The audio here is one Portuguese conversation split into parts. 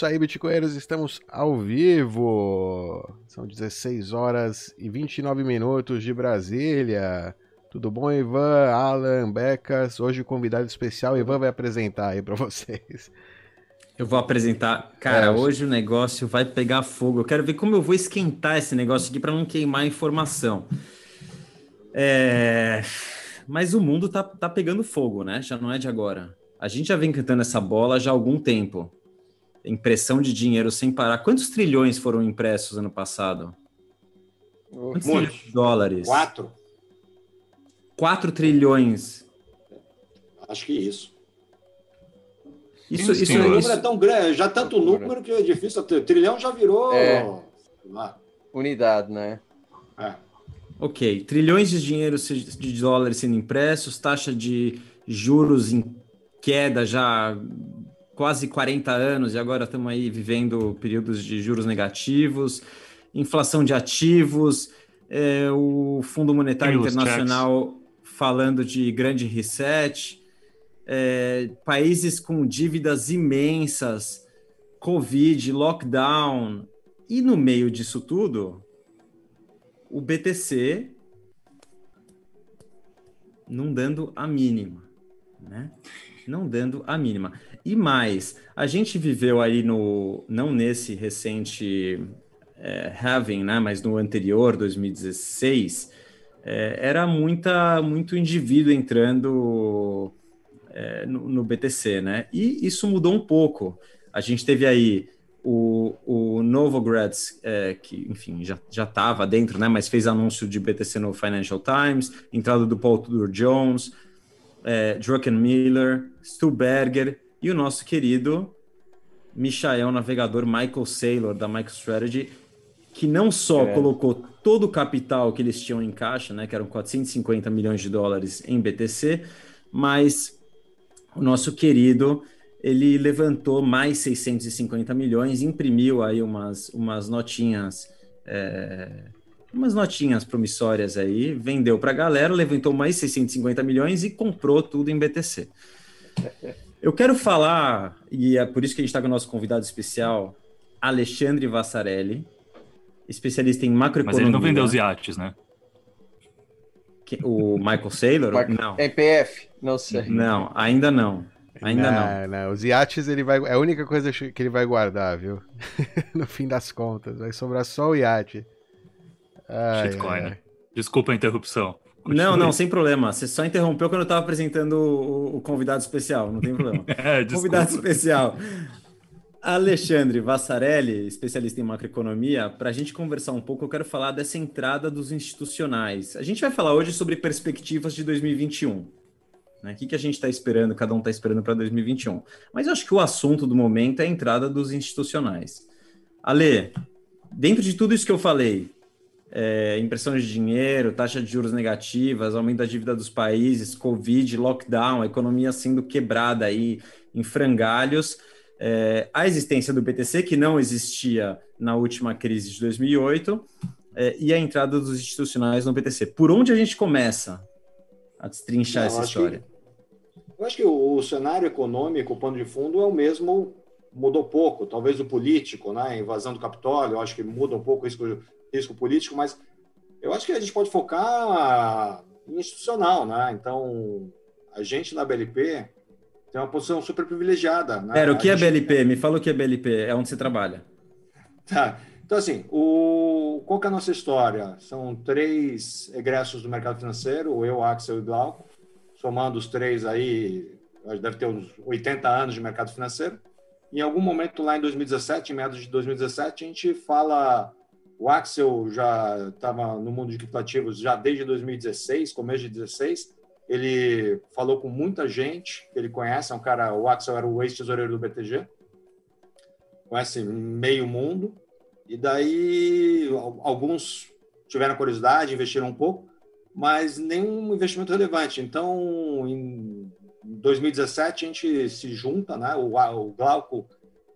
isso aí, Bitcoinheiros, estamos ao vivo. São 16 horas e 29 minutos de Brasília. Tudo bom, Ivan, Alan, Becas? Hoje convidado especial, Ivan vai apresentar aí para vocês. Eu vou apresentar. Cara, é, hoje o negócio vai pegar fogo. Eu quero ver como eu vou esquentar esse negócio aqui para não queimar a informação. É... Mas o mundo tá, tá pegando fogo, né? Já não é de agora. A gente já vem cantando essa bola já há algum tempo. Impressão de dinheiro sem parar. Quantos trilhões foram impressos ano passado? Quantos Muitos. dólares? Quatro. Quatro trilhões. Acho que isso. Isso, isso, isso, o número é tão grande, já tanto número que é difícil. Trilhão já virou. É. Unidade, né? É. Ok. Trilhões de dinheiro de dólares sendo impressos, taxa de juros em queda já quase 40 anos e agora estamos aí vivendo períodos de juros negativos, inflação de ativos, é, o Fundo Monetário Internacional falando de grande reset, é, países com dívidas imensas, Covid, lockdown, e no meio disso tudo, o BTC não dando a mínima, né? não dando a mínima. E mais, a gente viveu aí no, não nesse recente é, Having, né, mas no anterior, 2016, é, era muita, muito indivíduo entrando é, no, no, BTC, né? E isso mudou um pouco. A gente teve aí o, o Novogratz, é, que, enfim, já estava dentro, né? Mas fez anúncio de BTC no Financial Times, entrada do Paul Tudor Jones, é, Druckenmiller, Stuberger e o nosso querido Michael navegador Michael Saylor da MicroStrategy, que não só é. colocou todo o capital que eles tinham em caixa, né, que eram 450 milhões de dólares em BTC, mas o nosso querido ele levantou mais 650 milhões, imprimiu aí umas, umas notinhas é, umas notinhas promissórias aí, vendeu para a galera, levantou mais 650 milhões e comprou tudo em BTC. Eu quero falar, e é por isso que a gente está com o nosso convidado especial, Alexandre Vassarelli, especialista em macroeconomia. Mas ele não vendeu os iates, né? O Michael Saylor? Não. EPF? Não sei. Não, ainda não. Ainda não. não. não. Os iates ele vai, é a única coisa que ele vai guardar, viu? no fim das contas. Vai sobrar só o iate. Shitcoin, né? Desculpa a interrupção. Continue. Não, não, sem problema. Você só interrompeu quando eu estava apresentando o, o, convidado especial, não tem problema. é, convidado especial. Alexandre Vassarelli, especialista em macroeconomia, para a gente conversar um pouco, eu quero falar dessa entrada dos institucionais. A gente vai falar hoje sobre perspectivas de 2021. Né? O que, que a gente está esperando, cada um está esperando para 2021. Mas eu acho que o assunto do momento é a entrada dos institucionais. Ale, dentro de tudo isso que eu falei, é, impressão de dinheiro, taxa de juros negativas, aumento da dívida dos países, Covid, lockdown, a economia sendo quebrada aí em frangalhos. É, a existência do BTC, que não existia na última crise de 2008, é, e a entrada dos institucionais no BTC. Por onde a gente começa a destrinchar não, essa história? Que, eu acho que o, o, cenário econômico, o pano de fundo, é o mesmo, mudou pouco. Talvez o político, né, a invasão do Capitólio, eu acho que muda um pouco isso risco político, mas eu acho que a gente pode focar em institucional, né? Então, a gente na BLP tem uma posição super privilegiada. Né? Pera, o que é BLP? Me fala o que é BLP, é onde você trabalha. Tá. Então, assim, o... qual que é a nossa história? São três egressos do mercado financeiro, eu, Axel e Glauco, somando os três aí, deve ter uns 80 anos de mercado financeiro. Em algum momento lá em 2017, em meados de 2017, a gente fala o Axel já estava no mundo de criptativos já desde 2016, começo de 2016. Ele falou com muita gente que ele conhece. É um cara, o Axel era o ex-tesoureiro do BTG, conhece meio mundo. E daí alguns tiveram curiosidade, investiram um pouco, mas nenhum investimento relevante. Então, em 2017 a gente se junta, né? O, Glauco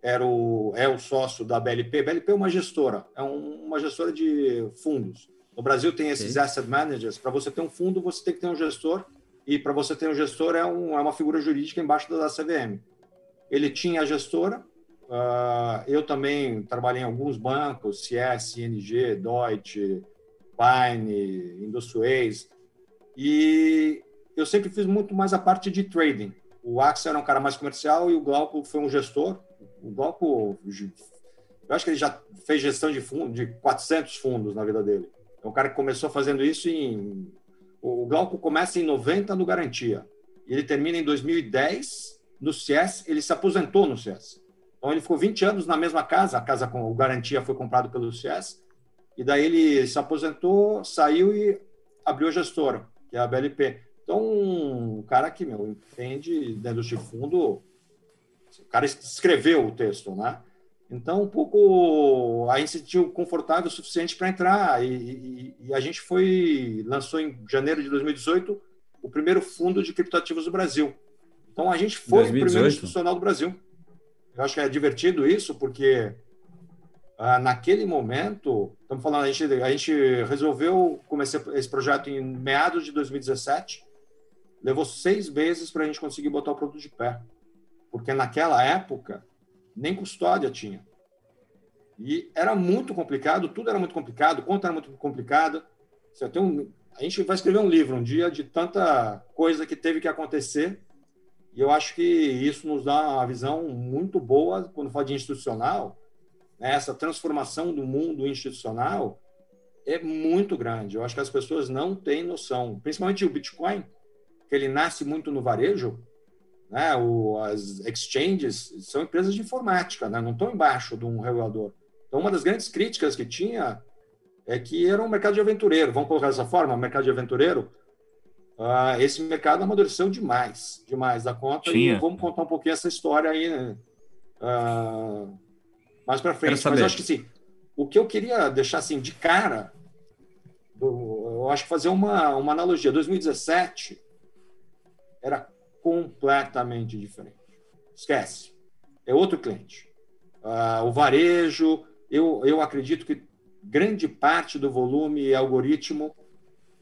era o, é o sócio da BLP. BLP é uma gestora, é um, uma gestora de fundos. No Brasil tem esses asset managers. Para você ter um fundo, você tem que ter um gestor, e para você ter um gestor é, um, é uma figura jurídica embaixo da CVM. Ele tinha a gestora, uh, eu também trabalhei em alguns bancos, CS, ING, Deutsche, Pine, Industriais, e eu sempre fiz muito mais a parte de trading. O Axel era um cara mais comercial e o Glauco foi um gestor. O Glauco, eu acho que ele já fez gestão de fundo, de 400 fundos na vida dele. É um cara que começou fazendo isso em... O Glauco começa em 90 no Garantia. E ele termina em 2010 no CS. Ele se aposentou no CS. Então ele ficou 20 anos na mesma casa. A casa com o Garantia foi comprado pelo CS. E daí ele se aposentou, saiu e abriu a gestora, que é a BLP. Então, um cara que, meu, entende dentro de fundo, o cara escreveu o texto, né? Então, um pouco, a gente se sentiu confortável o suficiente para entrar e, e, e, a gente foi, lançou em janeiro de 2018 o primeiro fundo de criptoativos do Brasil. Então, a gente foi 2018? o primeiro institucional do Brasil. Eu acho que é divertido isso, porque ah, naquele momento, estamos falando, a gente, a gente resolveu começar esse projeto em meados de 2017, levou seis meses para a gente conseguir botar o produto de pé, porque naquela época nem custódia tinha. E era muito complicado, tudo era muito complicado, conta era muito complicada. Um, a gente vai escrever um livro um dia de tanta coisa que teve que acontecer, e eu acho que isso nos dá uma visão muito boa quando fala de institucional, né, essa transformação do mundo institucional é muito grande. Eu acho que as pessoas não têm noção, principalmente o Bitcoin, que ele nasce muito no varejo, né? O, as exchanges são empresas de informática, né? não estão embaixo de um regulador. Então, uma das grandes críticas que tinha é que era um mercado de aventureiro, vamos colocar dessa forma, mercado de aventureiro. Uh, esse mercado amadureceu demais, demais da conta. Tinha. E vamos contar um pouquinho essa história aí, né? Uh, mais para frente. Mas eu acho que sim. O que eu queria deixar assim de cara, eu acho que fazer uma, uma analogia. 2017 era completamente diferente. Esquece. É outro cliente. Uh, o varejo, eu, eu acredito que grande parte do volume é algoritmo,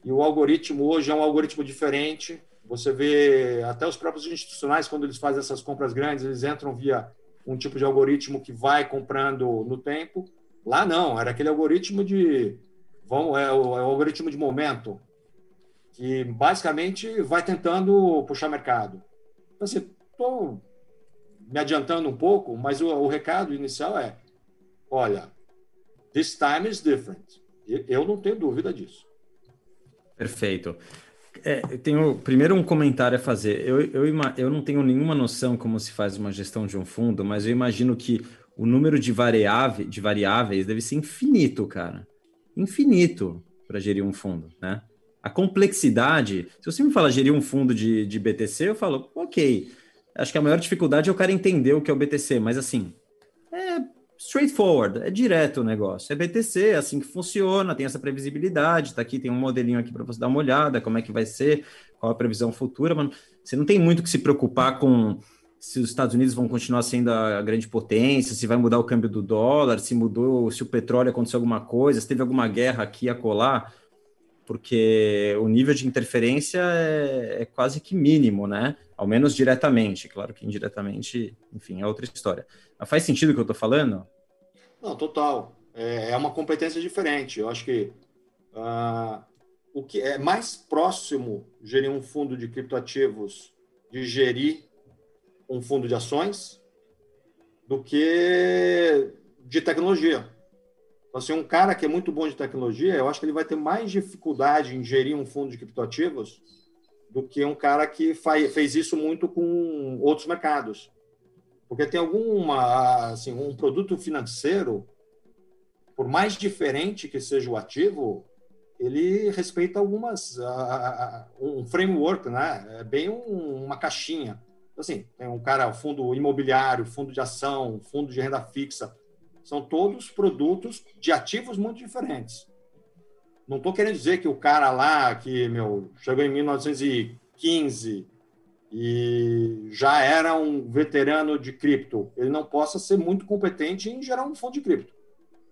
e o algoritmo hoje é um algoritmo diferente. Você vê até os próprios institucionais, quando eles fazem essas compras grandes, eles entram via um tipo de algoritmo que vai comprando no tempo. Lá não, era aquele algoritmo de vamos é o, é o algoritmo de momento que basicamente vai tentando puxar mercado. Então, assim, estou me adiantando um pouco, mas o, o, recado inicial é: olha, this time is different. Eu não tenho dúvida disso. Perfeito. É, tenho primeiro um comentário a fazer. Eu, eu, eu não tenho nenhuma noção como se faz uma gestão de um fundo, mas eu imagino que o número de, variáveis, de variáveis deve ser infinito, cara. Infinito para gerir um fundo, né? A complexidade. Se você me fala gerir um fundo de, de BTC, eu falo, ok. Acho que a maior dificuldade é o cara entender o que é o BTC, mas assim, é straightforward, é direto o negócio. É BTC, é assim que funciona, tem essa previsibilidade, tá aqui, tem um modelinho aqui para você dar uma olhada, como é que vai ser, qual a previsão futura, mas você não tem muito que se preocupar com se os Estados Unidos vão continuar sendo a grande potência, se vai mudar o câmbio do dólar, se mudou, se o petróleo aconteceu alguma coisa, se teve alguma guerra aqui a colar, porque o nível de interferência é, é quase que mínimo, né? Ao menos diretamente, claro que indiretamente, enfim, é outra história. Mas faz sentido o que eu estou falando? Não, total. É, é, uma competência diferente. Eu acho que uh, o que é mais próximo gerir um fundo de criptoativos de gerir um fundo de ações do que de tecnologia. Então, assim, um cara que é muito bom de tecnologia, eu acho que ele vai ter mais dificuldade em gerir um fundo de criptoativos do que um cara que fez isso muito com outros mercados. Porque tem alguma, assim, um produto financeiro, por mais diferente que seja o ativo, ele respeita algumas, um framework, né? É bem um, uma caixinha. Assim, tem um cara, fundo imobiliário, fundo de ação, fundo de renda fixa, são todos produtos de ativos muito diferentes. Não estou querendo dizer que o cara lá que meu chegou em 1915 e já era um veterano de cripto, ele não possa ser muito competente em gerar um fundo de cripto.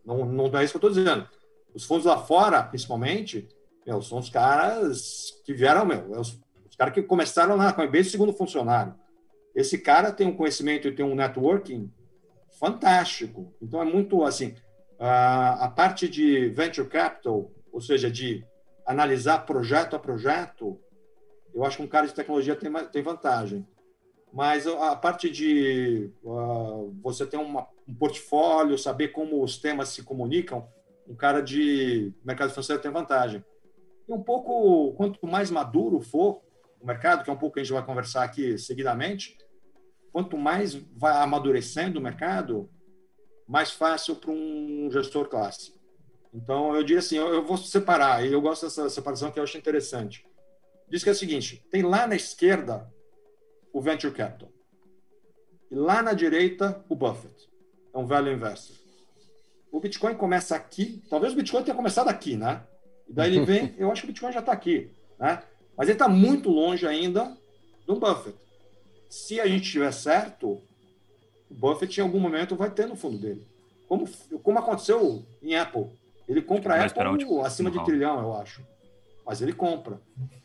Não, não é isso que eu estou dizendo. Os fundos lá fora, principalmente, meu, são os caras que vieram, meu, é os, os caras que começaram na Coinbase segundo funcionário. Esse cara tem um conhecimento e tem um networking fantástico. Então, é muito assim, a, a parte de venture capital, ou seja, de analisar projeto a projeto, eu acho que um cara de tecnologia tem, tem vantagem. Mas a parte de você ter uma, um portfólio, saber como os temas se comunicam, um cara de mercado financeiro tem vantagem. E um pouco, quanto mais maduro for o mercado, que é um pouco que a gente vai conversar aqui seguidamente, quanto mais vai amadurecendo o mercado, mais fácil para um gestor clássico. Então, eu diria assim, eu, eu vou separar, e eu gosto dessa separação que eu acho interessante. Diz que é o seguinte, tem lá na esquerda o Venture Capital. E lá na direita, o Buffett. É um velho investor. O Bitcoin começa aqui, talvez o Bitcoin tenha começado aqui, né? E daí ele vem, eu acho que o Bitcoin já está aqui, né? Mas ele está muito longe ainda do Buffett. Se a gente tiver certo, o Buffett em algum momento vai ter no fundo dele. Como, como aconteceu em Apple. Ele compra a Apple acima de trilhão, eu acho. Mas ele compra.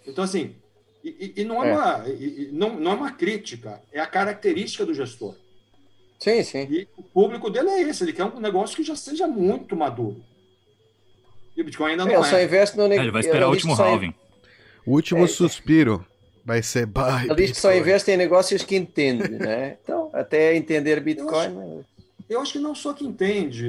Então, assim, e, e não, é, é. Uma, e, não, não é uma crítica, é a característica do gestor. Sim, sim. E o público dele é esse, ele quer um negócio que já seja muito maduro. E o Bitcoin ainda não é. Só investe no... É, ele vai esperar o último halving. O último é, suspiro vai ser buy. Ele diz que só investe em negócios que entende, né? Então, até entender Bitcoin. Eu acho, eu acho que não só que entende.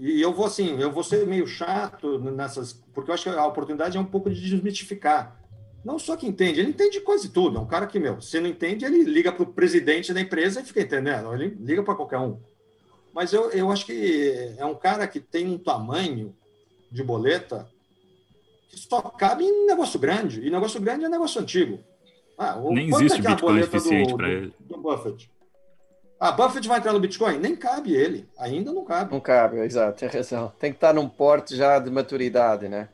E eu vou assim, eu vou ser meio chato nessas, porque eu acho que a oportunidade é um pouco de desmitificar. Não só que entende, ele entende quase tudo. É um cara que, meu, se não entende, ele liga para o presidente da empresa e fica entendendo. Ele liga para qualquer um. Mas eu, eu acho que é um cara que tem um tamanho de boleta que só cabe em negócio grande. E negócio grande é negócio antigo. Ah, o, Nem existe é Bitcoin suficiente para ele. Do Buffett. Ah, Buffett vai entrar no Bitcoin? Nem cabe ele. Ainda não cabe. Não cabe, exato, tem razão. Tem que estar num porte já de maturidade, né?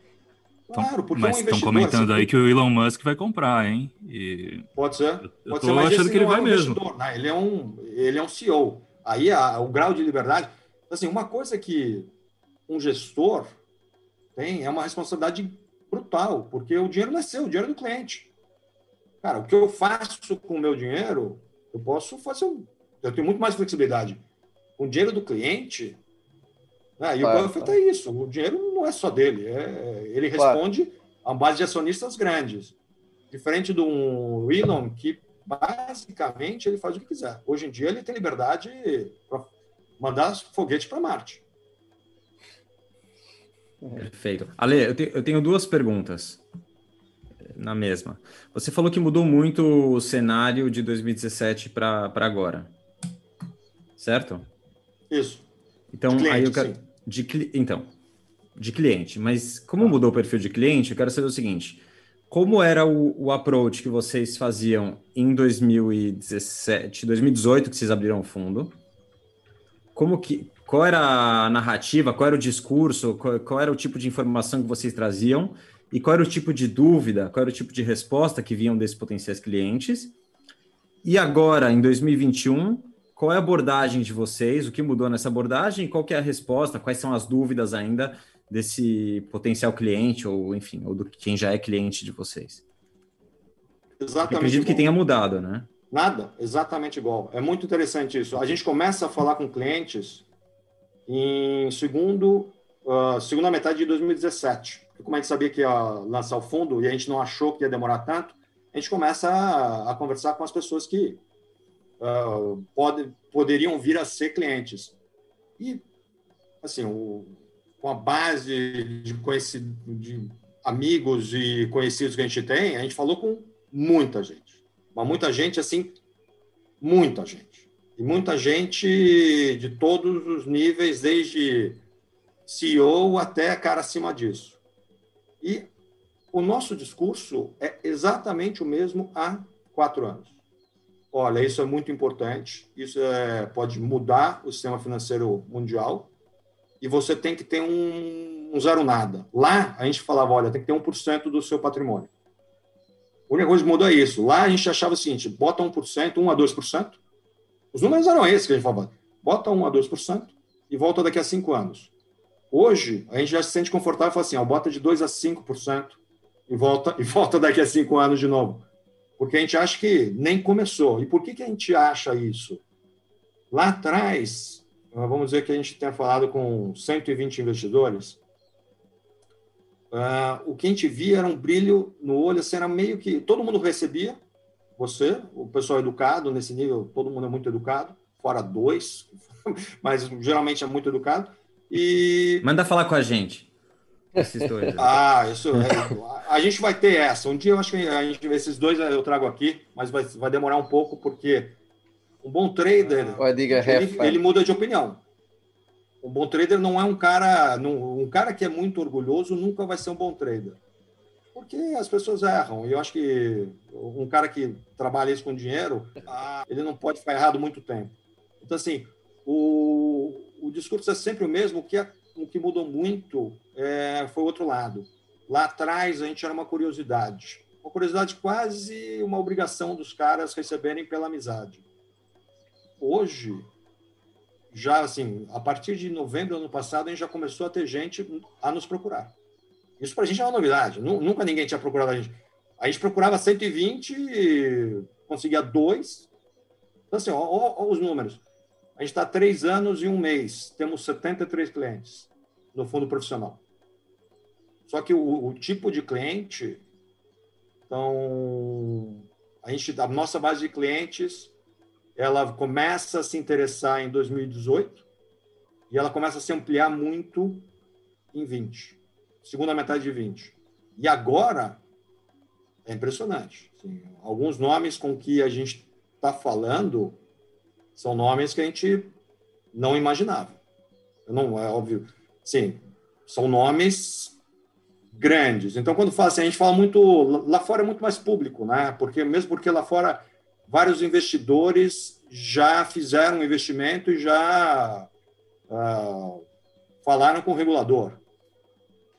Claro, porque Mas é um estão comentando aí que o Elon Musk vai comprar, hein? E... Pode ser. Eu, Pode ser, mas achando que ele vai é um mesmo. Né? Ele, é um, ele é um CEO. Aí a, o grau de liberdade. Assim, uma coisa que um gestor tem é uma responsabilidade brutal, porque o dinheiro não é seu, o dinheiro é do cliente. Cara, o que eu faço com o meu dinheiro, eu posso fazer. Eu tenho muito mais flexibilidade. Com o dinheiro do cliente, né? E claro, o Buffett claro. é isso. O dinheiro não é só dele. É, ele responde claro. a uma base de acionistas grandes. Diferente do um Elon, que basicamente ele faz o que quiser. Hoje em dia ele tem liberdade para mandar foguete para Marte. Perfeito. Ale, eu, te, eu tenho duas perguntas na mesma. Você falou que mudou muito o cenário de 2017 para agora, certo? Isso. Então, cliente, aí eu quero. De, então, de cliente. Mas como mudou o perfil de cliente, eu quero saber o seguinte: como era o, o approach que vocês faziam em 2017, 2018, que vocês abriram o fundo? Como que, qual era a narrativa, qual era o discurso, qual, qual, era o tipo de informação que vocês traziam e qual era o tipo de dúvida, qual era o tipo de resposta que vinham desses potenciais clientes. E agora, em 2021, qual é a abordagem de vocês, o que mudou nessa abordagem, qual é a resposta, quais são as dúvidas ainda desse potencial cliente, ou enfim, ou do quem já é cliente de vocês? Exatamente. Eu acredito igual. que tenha mudado, né? Nada, exatamente igual. É muito interessante isso. A gente começa a falar com clientes em segundo, uh, segunda metade de 2017. Como a gente sabia que ia lançar o fundo e a gente não achou que ia demorar tanto, a gente começa a, a conversar com as pessoas que uh, pode, poderiam vir a ser clientes. E, assim, o, com a base de, de amigos e conhecidos que a gente tem, a gente falou com muita gente. Mas muita gente, assim, muita gente. E muita gente de todos os níveis, desde CEO até cara acima disso. E o nosso discurso é exatamente o mesmo há quatro anos olha, isso é muito importante, isso é, pode mudar o sistema financeiro mundial e você tem que ter um, um zero nada. Lá, a gente falava, olha, tem que ter 1% do seu patrimônio. O negócio muda é isso. Lá, a gente achava o seguinte, bota 1%, 1 a 2%. Os números eram esses que a gente falava. Bota 1 a 2% e volta daqui a 5 anos. Hoje, a gente já se sente confortável e fala assim, ó, bota de 2 a 5% e volta, e volta daqui a 5 anos de novo porque a gente acha que nem começou. E por que, que a gente acha isso? Lá atrás, vamos dizer que a gente tenha falado com 120 investidores, uh, o que a gente via era um brilho no olho, assim, era meio que todo mundo recebia, você, o pessoal educado nesse nível, todo mundo é muito educado, fora dois, mas geralmente é muito educado. E manda falar com a gente. Esses dois. ah, isso é, a gente vai ter essa. Um dia eu acho que a gente esses dois eu trago aqui, mas vai, vai demorar um pouco porque um bom trader ele, ele muda de opinião. Um bom trader não é um cara, um cara que é muito orgulhoso nunca vai ser um bom trader porque as pessoas erram. E eu acho que um cara que trabalha isso com dinheiro, ah, ele não pode ficar errado muito tempo. Então, assim, o, o discurso é sempre o mesmo. O que, é, o que mudou muito é, foi o outro lado. Lá atrás, a gente era uma curiosidade. Uma curiosidade quase uma obrigação dos caras receberem pela amizade. Hoje, já assim, a partir de novembro do ano passado, a gente já começou a ter gente a nos procurar. Isso para a gente é uma novidade. Nunca ninguém tinha procurado a gente. A gente procurava 120, conseguia dois. Então, assim, ó, ó, ó os números. A gente está três anos e um mês. Temos 73 clientes no fundo profissional. Só que o, o tipo de cliente, então, a gente, a nossa base de clientes, ela começa a se interessar em 2018 e ela começa a se ampliar muito em 20 segunda metade de 20. E agora, é impressionante. Assim, alguns nomes com que a gente está falando são nomes que a gente não imaginava. Não é óbvio. Sim, são nomes grandes. Então, quando fala assim, a gente fala muito. Lá fora é muito mais público, né? Porque, mesmo porque lá fora vários investidores já fizeram investimento e já uh, falaram com o regulador.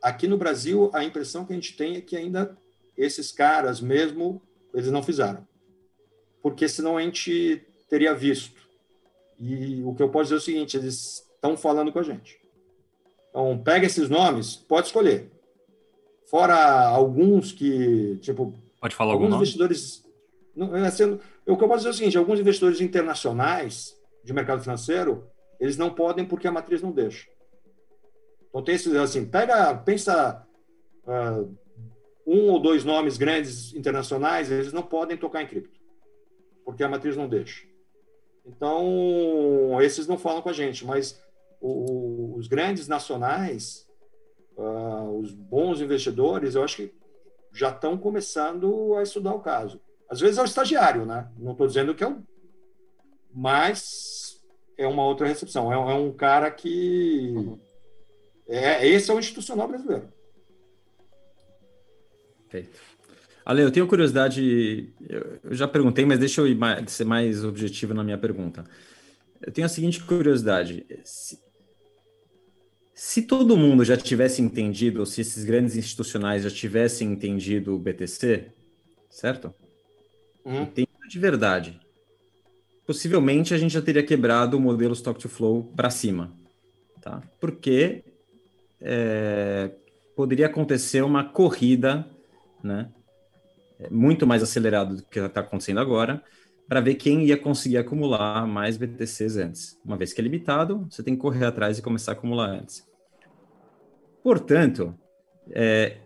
Aqui no Brasil, a impressão que a gente tem é que ainda esses caras mesmo, eles não fizeram. Porque senão a gente teria visto. E o que eu posso dizer é o seguinte, eles estão falando com a gente. Então, pega esses nomes, pode escolher. Fora alguns que, tipo... Pode falar alguns algum investidores... Não, é sendo, o que eu posso dizer é o seguinte, alguns investidores internacionais de mercado financeiro, eles não podem porque a matriz não deixa. Então tem esses, assim, pega, pensa uh, um ou dois nomes grandes internacionais, eles não podem tocar em cripto, porque a matriz não deixa. Então, esses não falam com a gente, mas o, os grandes nacionais, uh, os bons investidores, eu acho que já estão começando a estudar o caso. Às vezes é o estagiário, né? Não estou dizendo que é um. Mas é uma outra recepção. É, é um cara que. Uhum é, esse é o institucional brasileiro. Perfeito. Ale, eu tenho curiosidade, eu já perguntei, mas deixa eu mais, ser mais objetivo na minha pergunta. Eu tenho a seguinte curiosidade: se, se todo mundo já tivesse entendido, ou se esses grandes institucionais já tivessem entendido o BTC, certo? Hum. Entendido de verdade. Possivelmente a gente já teria quebrado o modelo Stock to Flow para cima, tá? Porque é, poderia acontecer uma corrida, né? Muito mais acelerado do que está acontecendo agora, para ver quem ia conseguir acumular mais BTCs antes. Uma vez que é limitado, você tem que correr atrás e começar a acumular antes. Portanto, é,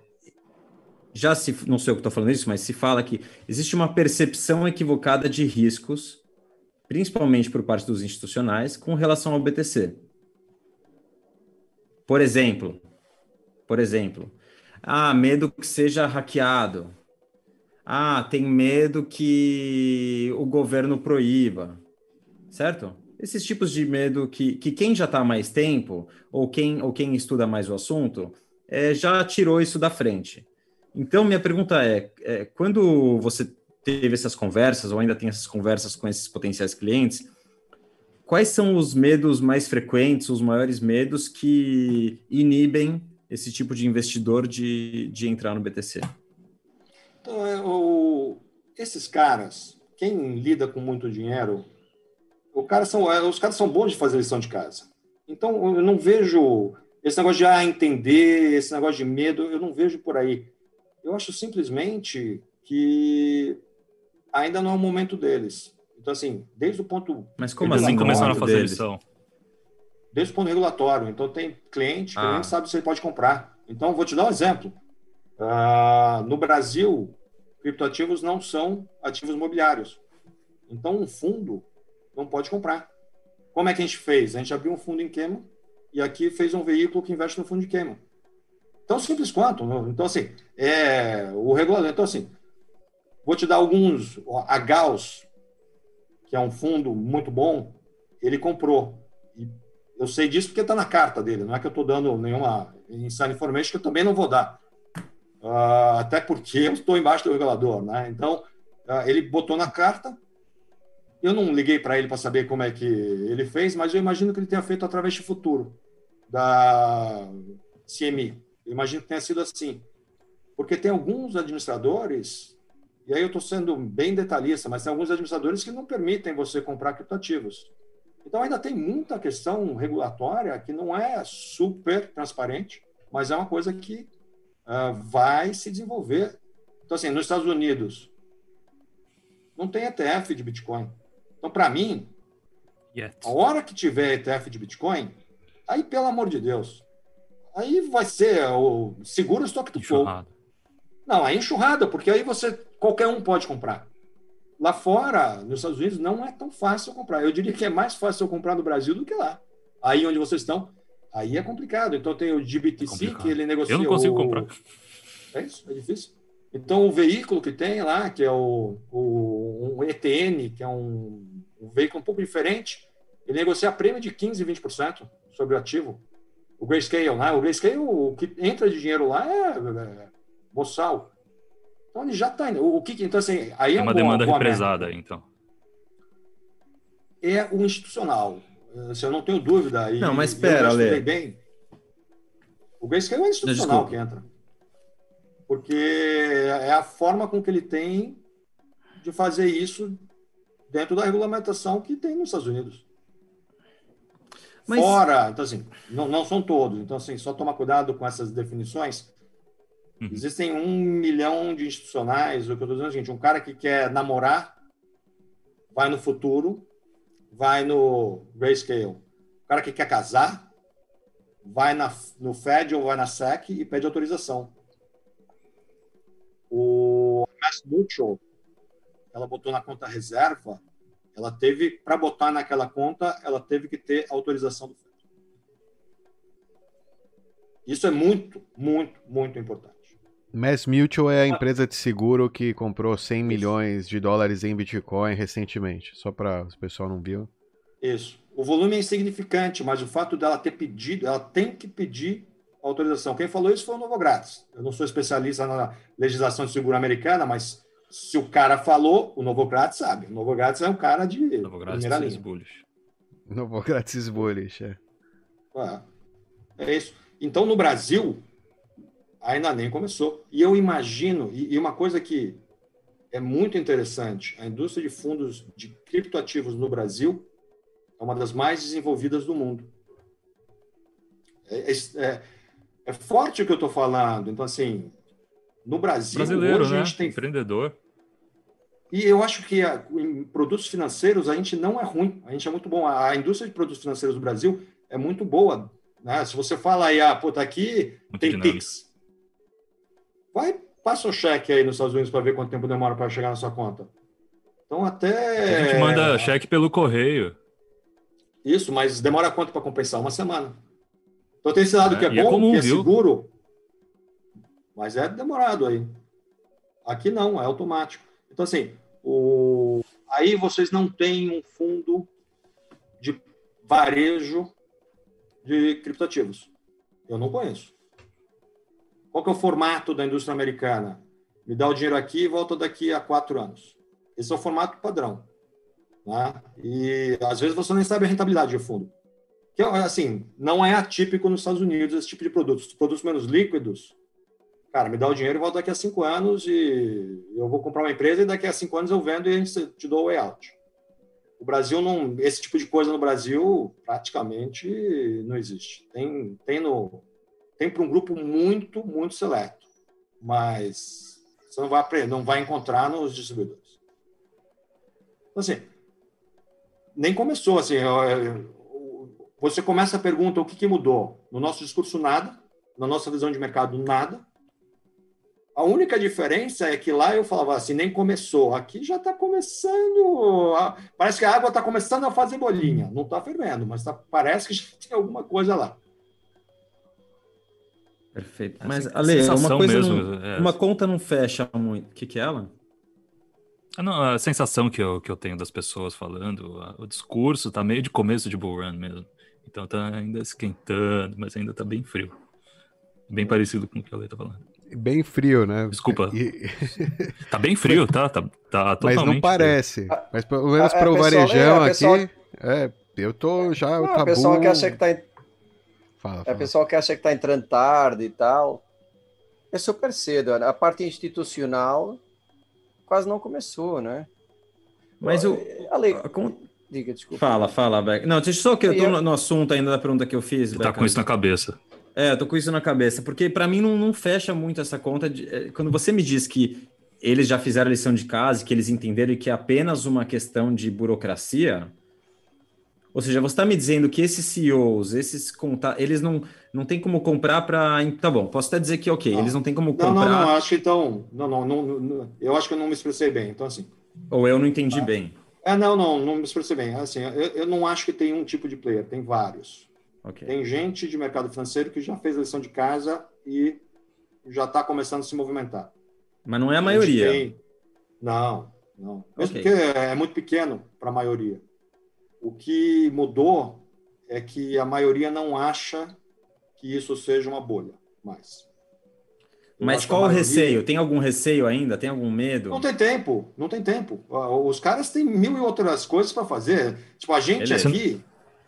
já se não sei o que estou falando isso, mas se fala que existe uma percepção equivocada de riscos, principalmente por parte dos institucionais, com relação ao BTC. Por exemplo, por exemplo, ah, medo que seja hackeado. Ah, tem medo que o governo proíba, certo? Esses tipos de medo que, que quem já está há mais tempo, ou quem, ou quem estuda mais o assunto, é, já tirou isso da frente. Então, minha pergunta é, é, quando você teve essas conversas, ou ainda tem essas conversas com esses potenciais clientes, quais são os medos mais frequentes, os maiores medos que inibem esse tipo de investidor de, de entrar no BTC? Então, é, o, esses caras, quem lida com muito dinheiro, o cara são, é, os caras são bons de fazer lição de casa. Então, eu não vejo esse negócio de ah, entender, esse negócio de medo, eu não vejo por aí. Eu acho simplesmente que ainda não é o momento deles. Então, assim, desde o ponto. Mas como assim começaram a fazer deles. lição? Respondo regulatório. Então, tem cliente que ah. nem sabe se ele pode comprar. Então, vou te dar um exemplo. Uh, no Brasil, criptoativos não são ativos imobiliários. Então, um fundo não pode comprar. Como é que a gente fez? A gente abriu um fundo em Cayman e aqui fez um veículo que investe no fundo de Cayman. Tão simples quanto. Então, assim, é o regulador. Então, assim, vou te dar alguns. A Gauss, que é um fundo muito bom, ele comprou. E eu sei disso porque está na carta dele. Não é que eu estou dando nenhuma inside information que eu também não vou dar. Uh, até porque eu estou embaixo do regulador, né? Então, uh, ele botou na carta, eu não liguei para ele para saber como é que ele fez, mas eu imagino que ele tenha feito através de futuro da CMI. Eu imagino que tenha sido assim. Porque tem alguns administradores, e aí eu estou sendo bem detalhista, mas tem alguns administradores que não permitem você comprar criptativos. Então ainda tem muita questão regulatória que não é super transparente, mas é uma coisa que uh, vai se desenvolver. Então, assim, nos Estados Unidos, não tem ETF de Bitcoin. Então, para mim, Yet. a hora que tiver ETF de Bitcoin, aí, pelo amor de Deus, aí vai ser o segura o estoque do fogo. Não, é enxurrada, porque aí você qualquer um pode comprar. Lá fora, nos Estados Unidos, não é tão fácil comprar. Eu diria que é mais fácil eu comprar no Brasil do que lá. Aí onde vocês estão, aí é complicado. Então tem o GBTC, é que ele negocia. Eu não consigo o... comprar. É isso, é difícil. Então o veículo que tem lá, que é o, o um ETN, que é um um veículo um pouco diferente, ele negocia prêmio de 15% e 20% sobre o ativo. O Grayscale, né? O Grayscale, o que entra de dinheiro lá é, é boçal. Então ele já está indo. O que, então, assim, aí é, uma demanda represada, então. É o institucional. Se eu não tenho dúvida. E, não, mas espera, Ale. bem. O Grayscale é institucional que entra. Porque é a forma com que ele tem de fazer isso dentro da regulamentação que tem nos Estados Unidos. Mas... Fora, então assim, não, não são todos. Então, assim, só tomar cuidado com essas definições. Uhum. Existem um milhão de institucionais. O que eu estou dizendo é o seguinte: um cara que quer namorar vai no futuro, vai no Grayscale. O cara que quer casar vai na, no Fed ou vai na SEC e pede autorização. O Mass Mutual ela botou na conta reserva, ela teve, para botar naquela conta, ela teve que ter autorização do FED. Isso é muito, muito, muito importante. Mass Mutual é a empresa de seguro que comprou 100 milhões de dólares em Bitcoin recentemente, só para o pessoal não viu. Isso. O volume é insignificante, mas o fato dela ter pedido, ela tem que pedir autorização. Quem falou isso foi o Novo Grátis. Eu não sou especialista na legislação de seguro americana, mas se o cara falou, o Novogratz sabe. O Novogratz é um cara de Novogratz primeira linha. Bullish. Novogratz Bullish, é. é. É isso. Então, no Brasil, ainda nem começou. E eu imagino, e, e uma coisa que é muito interessante, a indústria de fundos de criptoativos no Brasil é uma das mais desenvolvidas do mundo. É, é, é forte o que eu estou falando. Então, assim, no Brasil, Brasileiro, hoje né? a gente tem. Empreendedor. E eu acho que a, em produtos financeiros a gente não é ruim, a gente é muito bom. A, a indústria de produtos financeiros do Brasil é muito boa. Né? Se você fala aí, ah, pô, tá aqui, muito tem dinâmico. Pix. Vai, passa o cheque aí nos Estados Unidos para ver quanto tempo demora para chegar na sua conta. Então, até. A gente manda cheque pelo correio. Isso, mas demora quanto para compensar? Uma semana. Então tem esse lado é, que é, é bom, é comum, que é viu? seguro, mas é demorado aí. Aqui não, é automático. Então, assim, o... aí vocês não têm um fundo de varejo de criptativos. Eu não conheço. Qual que é o formato da indústria americana? Me dá o dinheiro aqui e volta daqui a quatro anos. Esse é o formato padrão. Né? E às vezes você nem sabe a rentabilidade do fundo. Que, assim, não é atípico nos Estados Unidos esse tipo de produtos. Os produtos menos líquidos, cara, me dá o dinheiro e volta daqui a cinco anos e eu vou comprar uma empresa e daqui a cinco anos eu vendo e te dou o way out. O Brasil não, esse tipo de coisa no Brasil praticamente não existe. Tem, tem no, tem para um grupo muito, muito seleto, mas você não vai aprender, não vai encontrar nos distribuidores. Então, assim, nem começou assim. você começa a pergunta o que, que mudou. No nosso discurso, nada. Na nossa visão de mercado, nada. A única diferença é que lá eu falava assim, nem começou. Aqui já está começando. A... Parece que a água está começando a fazer bolinha. Não está fervendo, mas tá... parece que já tem alguma coisa lá. Perfeito. Mas, Ale, uma coisa mesmo, não... é... uma conta não fecha muito. O que, que é ela? A, não, a sensação que eu, que eu tenho das pessoas falando, a, o discurso tá meio de começo de bull run mesmo. Então tá ainda esquentando, mas ainda tá bem frio. Bem parecido com o que a Ale tá falando. Bem frio, né? Desculpa. E... tá bem frio, tá? Tá, tá totalmente. Mas não parece. Frio. Mas pelo menos para o varejão é, pessoa... aqui. É, eu tô já. Não, o tabu... pessoal que acha que tá. Fala, fala. É, pessoal que acha que tá entrando tarde e tal. É super cedo. A parte institucional quase não começou, né? Mas o. Ale... Diga, desculpa. Fala, fala, Beck. Não, deixa só que eu tô eu... no assunto ainda da pergunta que eu fiz. Você tá com isso na cabeça. É, eu tô com isso na cabeça, porque para mim não, não, fecha muito essa conta. De, é, quando você me diz que eles já fizeram a lição de casa, que eles entenderam que é apenas uma questão de burocracia, ou seja, você está me dizendo que esses CEOs, esses contatos, eles não, não tem como comprar para. Tá bom, posso até dizer que, ok, não. eles não tem como comprar. Não, não, não, acho que então. Não, não, não, não, eu acho que eu não me expressei bem. Então, assim. Ou eu não entendi ah, bem. É, não, não, não me expressei bem. Assim, eu, eu não acho que tem um tipo de player, tem vários. Okay. Tem gente de mercado financeiro que já fez a lição de casa e já está começando a se movimentar. Mas não é a maioria. A tem... Não, não. Mesmo okay. porque é muito pequeno para a maioria. O que mudou é que a maioria não acha que isso seja uma bolha mais. Mas qual maioria... o receio? Tem algum receio ainda? Tem algum medo? Não tem tempo, não tem tempo. Os caras têm mil e outras coisas para fazer. Tipo, a gente Beleza. aqui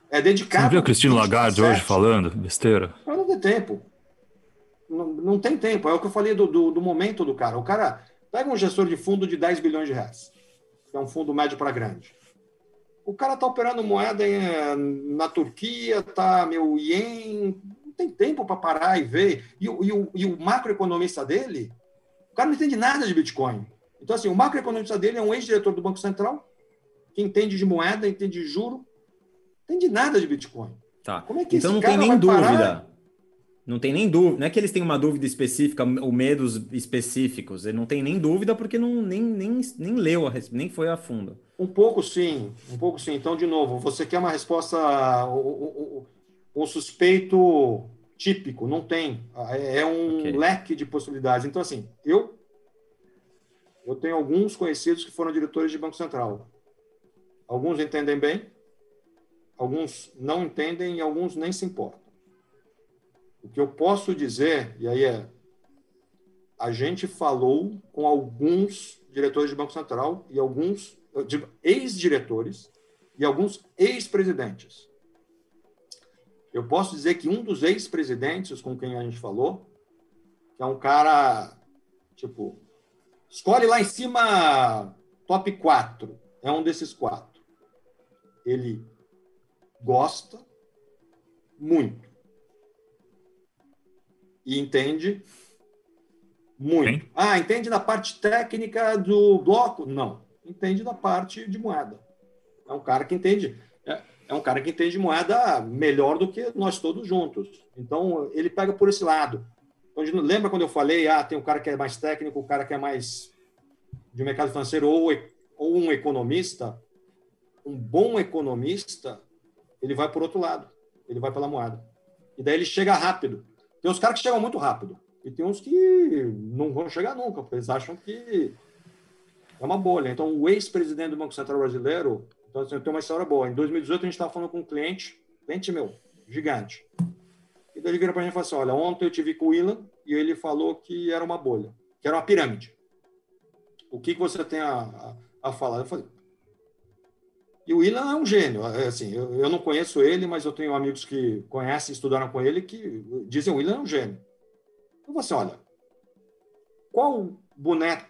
é dedicado. Você viu a Cristina Lagarde hoje falando besteira? Mas não tem tempo. Não, não tem tempo. É o que eu falei do, do, do, momento do cara. O cara pega um gestor de fundo de 10 bilhões de reais, que é um fundo médio para grande. O cara está operando moeda em, eh, na Turquia, tá meu ien, não tem tempo para parar e ver. E, e, o, e o macroeconomista dele, o cara não entende nada de Bitcoin. Então, assim, o macroeconomista dele é um ex-diretor do Banco Central, que entende de moeda, entende de juro, entende nada de Bitcoin. Tá. Como é que então não tem nem dúvida. Parar? Não tem nem dúvida. Não é que eles têm uma dúvida específica ou medos específicos. Ele não tem nem dúvida porque não, nem, nem, nem leu, nem foi a fundo. Um pouco sim, um pouco sim. Então, de novo, você quer uma resposta, o, o, o suspeito típico, não tem. É, é um okay. leque de possibilidades. Então, assim, eu, eu tenho alguns conhecidos que foram diretores de Banco Central. Alguns entendem bem, alguns não entendem e alguns nem se importam. O que eu posso dizer, e aí é, a gente falou com alguns diretores de Banco Central e alguns ex-diretores e alguns ex-presidentes. Eu posso dizer que um dos ex-presidentes com quem a gente falou, que é um cara, tipo, escolhe lá em cima top 4, é um desses quatro. Ele gosta muito. E entende muito. Hein? Ah, entende da parte técnica do bloco? Não. Entende da parte de moeda. É um cara que entende. É, é um cara que entende moeda melhor do que nós todos juntos. Então, ele pega por esse lado. Então, lembra quando eu falei, ah, tem um cara que é mais técnico, o um cara que é mais de mercado financeiro ou, ou um economista? Um bom economista ele vai por outro lado, ele vai pela moeda. E daí ele chega rápido. Tem uns caras que chegam muito rápido, e tem uns que não vão chegar nunca, porque eles acham que é uma bolha. Então, o ex-presidente do Banco Central brasileiro, então, assim, tem uma história boa. Em 2018, a gente estava falando com um cliente, cliente meu, gigante. E daí ele vira para a gente e fala assim: olha, ontem eu tive com o Ilan e ele falou que era uma bolha, que era uma pirâmide. O que, que você tem a, a, a falar? Eu falei: e o William é um gênio. É, assim, eu, eu, não conheço ele, mas eu tenho amigos que conhecem, estudaram com ele, que dizem o William é um gênio. Vou assim, olha, qual boneco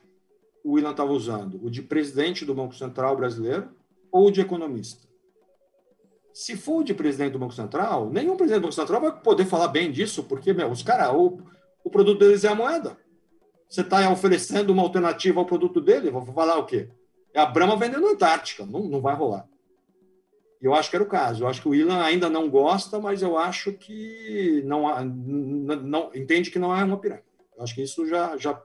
o William estava usando? O de presidente do Banco Central brasileiro ou o de economista? Se for de presidente do Banco Central, nenhum presidente do Banco Central vai poder falar bem disso, porque, meu, os caras, o, o produto deles é a moeda. Você está oferecendo uma alternativa ao produto dele, vou falar o quê? É a Brahma vendendo Antártica, não, não vai rolar. eu acho que era o caso. Eu acho que o Ilan ainda não gosta, mas eu acho que não, não, não entende que não é uma pirâmide. Eu acho que isso já, já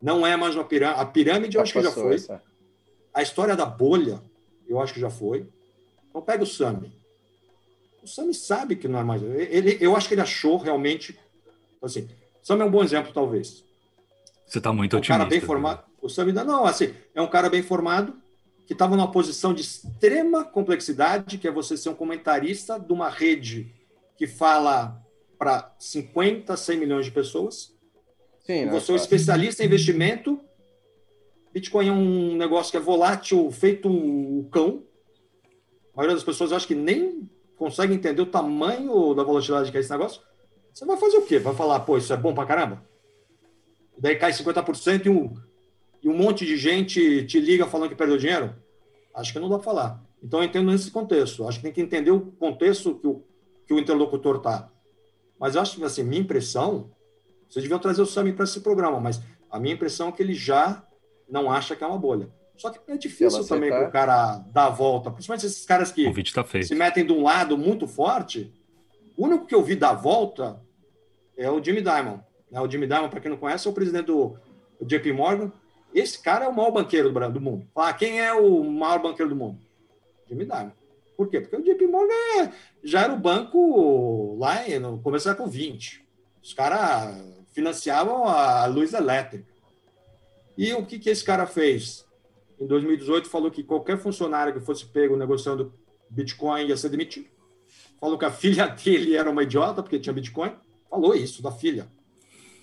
não é mais uma pirâmide. A pirâmide eu acho que já foi. Essa. A história da bolha, eu acho que já foi. Então pega o Sami. O Sami sabe que não é mais. Ele, eu acho que ele achou realmente. Assim, Sami é um bom exemplo, talvez. Você está muito é um otimista. cara bem né? formado. O Sami não, assim, é um cara bem formado que estava numa posição de extrema complexidade, que é você ser um comentarista de uma rede que fala para 50, 100 milhões de pessoas. Sim, você é um especialista em investimento. Bitcoin é um negócio que é volátil, feito o cão. A maioria das pessoas acho que nem consegue entender o tamanho da volatilidade que é esse negócio. Você vai fazer o quê? Vai falar, pô, isso é bom para caramba? Daí cai 50% e um, e um monte de gente te liga falando que perdeu dinheiro? Acho que não dá para falar. Então, eu entendo nesse contexto. Acho que tem que entender o contexto que o, que o interlocutor está. Mas eu acho que, assim, minha impressão, vocês deviam trazer o Sami para esse programa, mas a minha impressão é que ele já não acha que é uma bolha. Só que é difícil também para o cara dar a volta, principalmente esses caras que tá se metem de um lado muito forte. O único que eu vi dar a volta é o Jimmy Dimon. Né? O Jimmy Dimon, para quem não conhece, é o presidente do JP Morgan. Esse cara é o maior banqueiro do, mundo. Ah, quem é o maior banqueiro do mundo? Jimmy Dimon. Por quê? Porque o JP Morgan é, já era o banco lá no começo do século XX. Os caras financiavam a luz elétrica. E o que, que esse cara fez? Em 2018, falou que qualquer funcionário que fosse pego negociando Bitcoin ia ser demitido. Falou que a filha dele era uma idiota porque tinha Bitcoin. Falou isso da filha.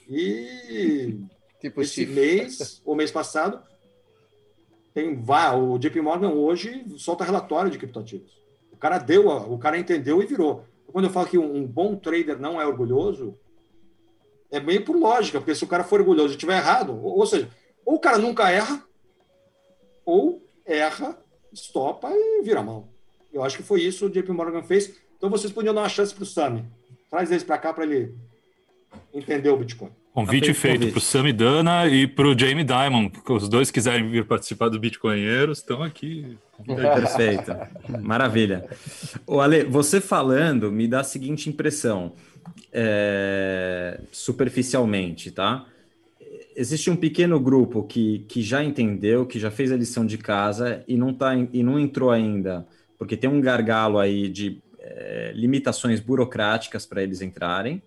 E tipo esse mês, ou mês passado, tem vá, o JP Morgan hoje solta relatório de criptoativos. O cara deu, o cara entendeu e virou. Quando eu falo que um, bom trader não é orgulhoso, é meio por lógica, porque se o cara for orgulhoso e estiver errado, ou, ou seja, ou o cara nunca erra, ou erra, estopa e vira a mão. Eu acho que foi isso que o JP Morgan fez. Então vocês podiam dar uma chance para o Sami. Traz eles para cá para ele entender o Bitcoin. Convite feito para o Sami Dana e para o Jamie Dimon. Os dois quiserem vir participar do Bitcoinheiros, estão aqui. Perfeito. Maravilha. O Ale, você falando me dá a seguinte impressão, é... superficialmente, tá? existe um pequeno grupo que, que já entendeu, que já fez a lição de casa e não, tá, e não entrou ainda, porque tem um gargalo aí de é, limitações burocráticas para eles entrarem.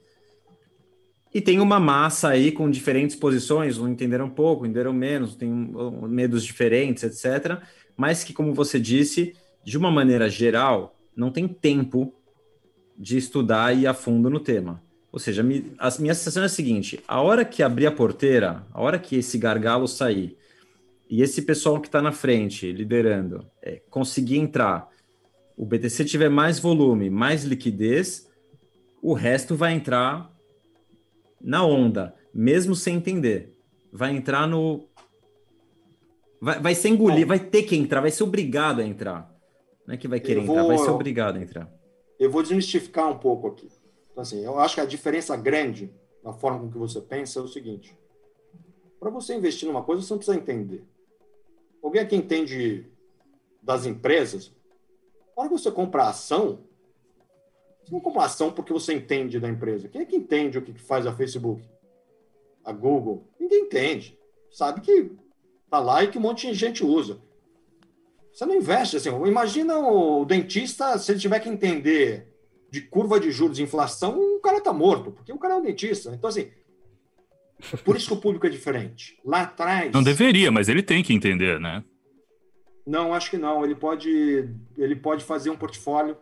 E tem uma massa aí com diferentes posições, não entenderam pouco, entenderam menos, tem medos diferentes, etc. Mas que, como você disse, de uma maneira geral, não tem tempo de estudar e a fundo no tema. Ou seja, a minha sensação é a seguinte: a hora que abrir a porteira, a hora que esse gargalo sair, e esse pessoal que está na frente, liderando, é, conseguir entrar, o BTC tiver mais volume, mais liquidez, o resto vai entrar na onda, mesmo sem entender. Vai entrar no. Vai, vai ser engolido, vai ter que entrar, vai ser obrigado a entrar. Não é que vai querer vou... entrar, vai ser obrigado a entrar. Eu vou desmistificar um pouco aqui. Então, assim, eu acho que a diferença grande na forma com que você pensa é o seguinte: para você investir numa coisa, você não precisa entender. Alguém aqui entende das empresas? Na hora que você compra ação, você não compra ação porque você entende da empresa. Quem é que entende o que faz a Facebook? A Google? Ninguém entende. Sabe que tá lá e que um monte de gente usa. Você não investe assim. Imagina o dentista se ele tiver que entender de curva de juros e inflação, o cara está morto, porque o cara é um dentista. Então, assim, por isso que o público é diferente. Lá atrás. Não deveria, mas ele tem que entender, né? Não, acho que não. Ele pode, ele pode fazer um portfólio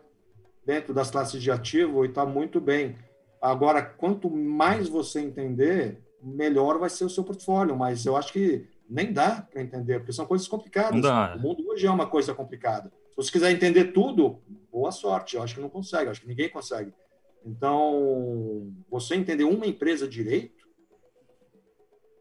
dentro das classes de ativo e está muito bem. Agora, quanto mais você entender, melhor vai ser o seu portfólio. Mas eu acho que nem dá para entender, porque são coisas complicadas. O mundo hoje é uma coisa complicada. Se você quiser entender tudo, boa sorte. Eu acho que não consegue, eu acho que ninguém consegue. Então, você entender uma empresa direito,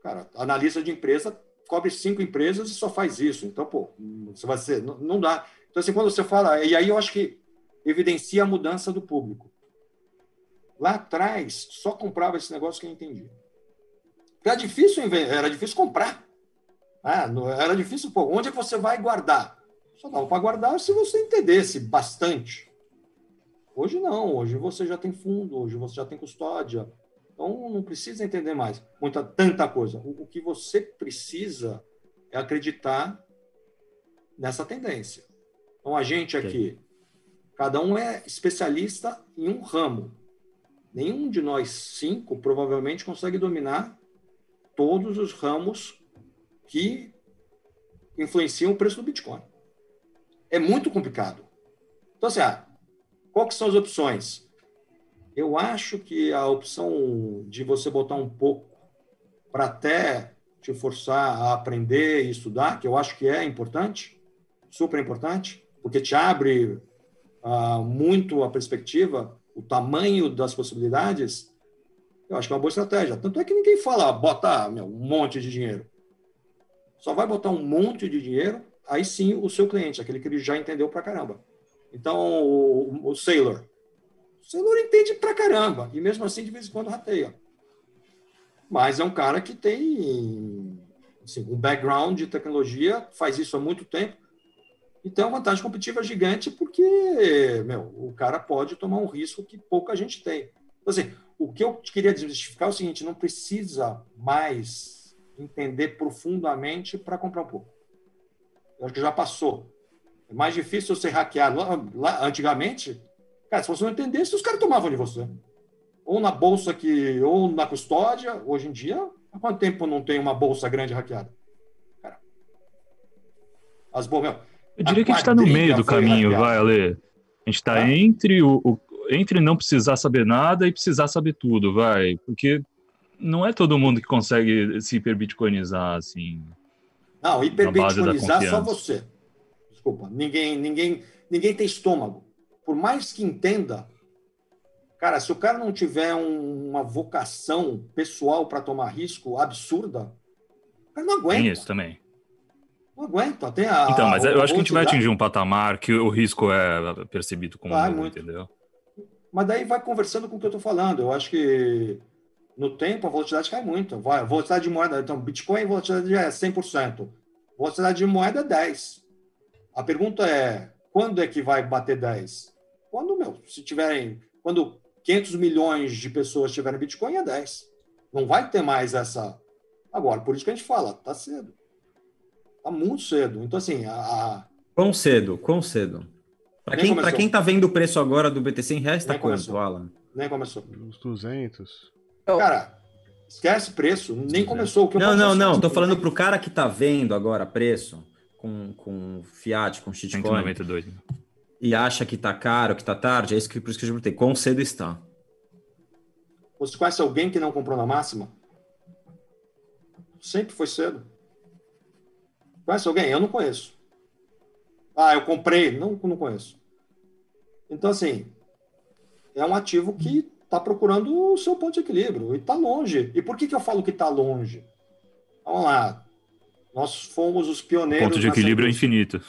cara, analista de empresa cobre cinco empresas e só faz isso. Então, pô, você vai ser, não, não dá. Então, assim, quando você fala, e aí eu acho que evidencia a mudança do público. Lá atrás, só comprava esse negócio que eu entendia. Era difícil, era difícil comprar. Ah, era difícil, pô, onde é que você vai guardar? Só dava para guardar se você entendesse bastante. Hoje não, hoje você já tem fundo, hoje você já tem custódia. Então não precisa entender mais muita tanta coisa. O, o que você precisa é acreditar nessa tendência. Então a gente aqui, cada um é especialista em um ramo. Nenhum de nós cinco provavelmente consegue dominar todos os ramos que influenciam o preço do Bitcoin. É muito complicado. Então, assim, ah, quais são as opções? Eu acho que a opção de você botar um pouco para até te forçar a aprender e estudar, que eu acho que é importante, super importante, porque te abre uh, muito a perspectiva, o tamanho das possibilidades, eu acho que é uma boa estratégia. Tanto é que ninguém fala, bota meu, um monte de dinheiro. Só vai botar um monte de dinheiro, aí sim o seu cliente, aquele que ele já entendeu pra caramba. Então, o, o Sailor. O Sailor entende pra caramba, e mesmo assim, de vez em quando, rateia. Mas é um cara que tem assim, um background de tecnologia, faz isso há muito tempo, e tem uma vantagem competitiva gigante porque, meu, o cara pode tomar um risco que pouca gente tem. Então, assim, o que eu queria desmistificar é o seguinte, não precisa mais entender profundamente para comprar um pouco. Eu acho que já passou. É mais difícil ser hackeado. Lá, lá, antigamente, cara, se você não entendesse, os caras tomavam de você. Ou na bolsa que, ou na custódia. Hoje em dia, há quanto tempo não tem uma bolsa grande hackeada? Cara, as bolsas, eu diria que a gente está no meio do caminho, vai, Ale. A gente está é? entre o, o, entre não precisar saber nada e precisar saber tudo, vai. Porque não é todo mundo que consegue se hiperbitcoinizar, assim. Não, hiperbitcoinizar só você. Desculpa. Ninguém, ninguém, ninguém tem estômago. Por mais que entenda, cara, se o cara não tiver um, uma vocação pessoal para tomar risco absurda, o cara não aguenta. Tem isso também. Não aguento. Até a, então, mas eu acho que a gente vai atingir um patamar que o risco é percebido como vai, novo, muito. entendeu? Mas daí vai conversando com o que eu estou falando. Eu acho que no tempo a volatilidade cai muito. Vai, volatilidade de moeda, então, Bitcoin, a volatilidade é 100%. Volatilidade de moeda é 10%. A pergunta é, quando é que vai bater 10%? Quando, meu, se tiverem, quando 500 milhões de pessoas tiverem Bitcoin, é 10%. Não vai ter mais essa... Agora, por isso que a gente fala, tá cedo. Tá muito cedo. Então, assim, a. Quão cedo? Quão cedo? Para quem, pra quem tá vendo o preço agora do BTC em reais, tá nem quanto, começou. Alan? Nem começou. Uns 200. Cara, esquece preço, nem começou. O que não, não, não. Tô falando pro cara que tá vendo agora preço com, com Fiat, com shitcoin. 192. E acha que tá caro, que tá tarde, é isso que, por isso que eu perguntei. Quão cedo está? Você conhece alguém que não comprou na máxima? Sempre foi cedo. Conhece alguém? Eu não conheço. Ah, eu comprei. Não, não conheço. Então, assim, é um ativo que está procurando o seu ponto de equilíbrio e está longe. E por que, que eu falo que está longe? Vamos lá. Nós fomos os pioneiros. O ponto de equilíbrio é infinito.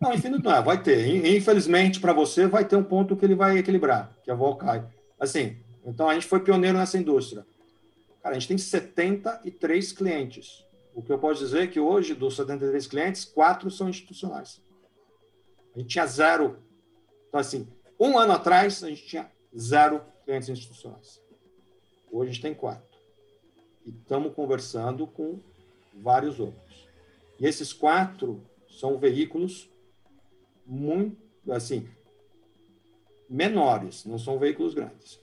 Não, infinito não é. Vai ter. Infelizmente, para você, vai ter um ponto que ele vai equilibrar, que é a vol cai. Assim, então a gente foi pioneiro nessa indústria. Cara, a gente tem 73 clientes. O que eu posso dizer é que hoje, dos 73 clientes, quatro são institucionais. A gente tinha zero. Então, assim, um ano atrás, a gente tinha zero clientes institucionais. Hoje a gente tem quatro. E estamos conversando com vários outros. E esses quatro são veículos muito, assim, menores, não são veículos grandes.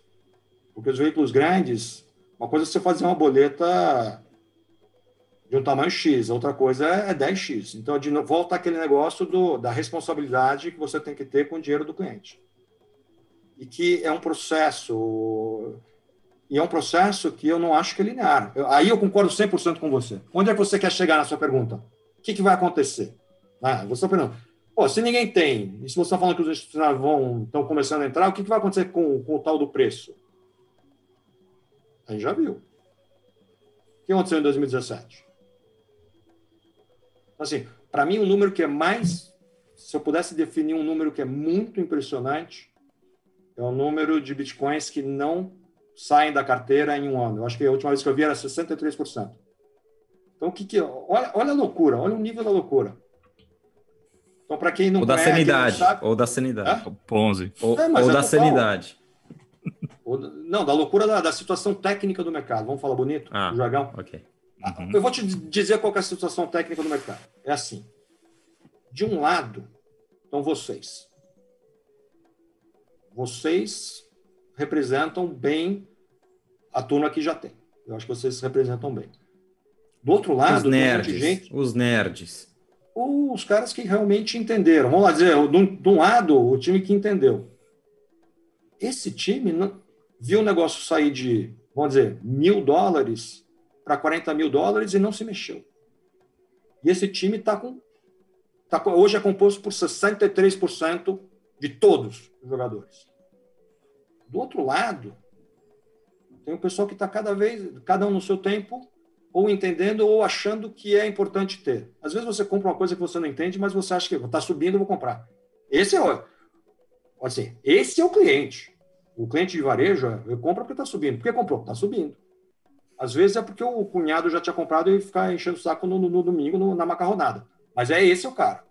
Porque os veículos grandes, uma coisa é você fazer uma boleta de um tamanho X, outra coisa é 10X. Então, de volta aquele negócio do, da responsabilidade que você tem que ter com o dinheiro do cliente. E que é um processo. E é um processo que eu não acho que é linear. Eu, aí eu concordo 100% com você. Onde é que você quer chegar na sua pergunta? O que, que vai acontecer? Ah, você está perguntando. Pô, se ninguém tem, e se você está falando que os institucionais vão, estão começando a entrar, o que, que vai acontecer com, com o tal do preço? A gente já viu. O que aconteceu em 2017? Assim, para mim, o um número que é mais, se eu pudesse definir um número que é muito impressionante, é o número de bitcoins que não saem da carteira em um ano. Eu acho que a última vez que eu vi era 63%. Então, o que que. Olha, olha a loucura, olha o nível da loucura. Então, para quem não ou da conhece, sanidade, sabe... ou da sanidade, é? Ponzi, ou, é, ou é da sanidade. Não, da loucura da, da, situação técnica do mercado. Vamos falar bonito, ah, jargão? Ok. Uhum. Eu vou te dizer qual é a situação técnica do mercado. É assim. De um lado, estão vocês. Vocês representam bem a turma que já tem. Eu acho que vocês representam bem. Do outro lado, os nerds, gente, os nerds. Os caras que realmente entenderam. Vamos lá dizer, de um lado, o time que entendeu. Esse time não, viu o negócio sair de, vamos dizer, mil dólares para 40 mil dólares e não se mexeu. E esse time está com, tá, hoje é composto por 63% de todos os jogadores. Do outro lado, tem o pessoal que está cada vez, cada um no seu tempo, ou entendendo ou achando que é importante ter. Às vezes você compra uma coisa que você não entende, mas você acha que está subindo, vou comprar. Esse é o, assim, esse é o cliente. O cliente de varejo, eu compro porque está subindo. Por que comprou? Está subindo. Às vezes é porque o cunhado já tinha comprado e ficar enchendo o saco no, no, no domingo no, na macarronada. Mas é esse o cara.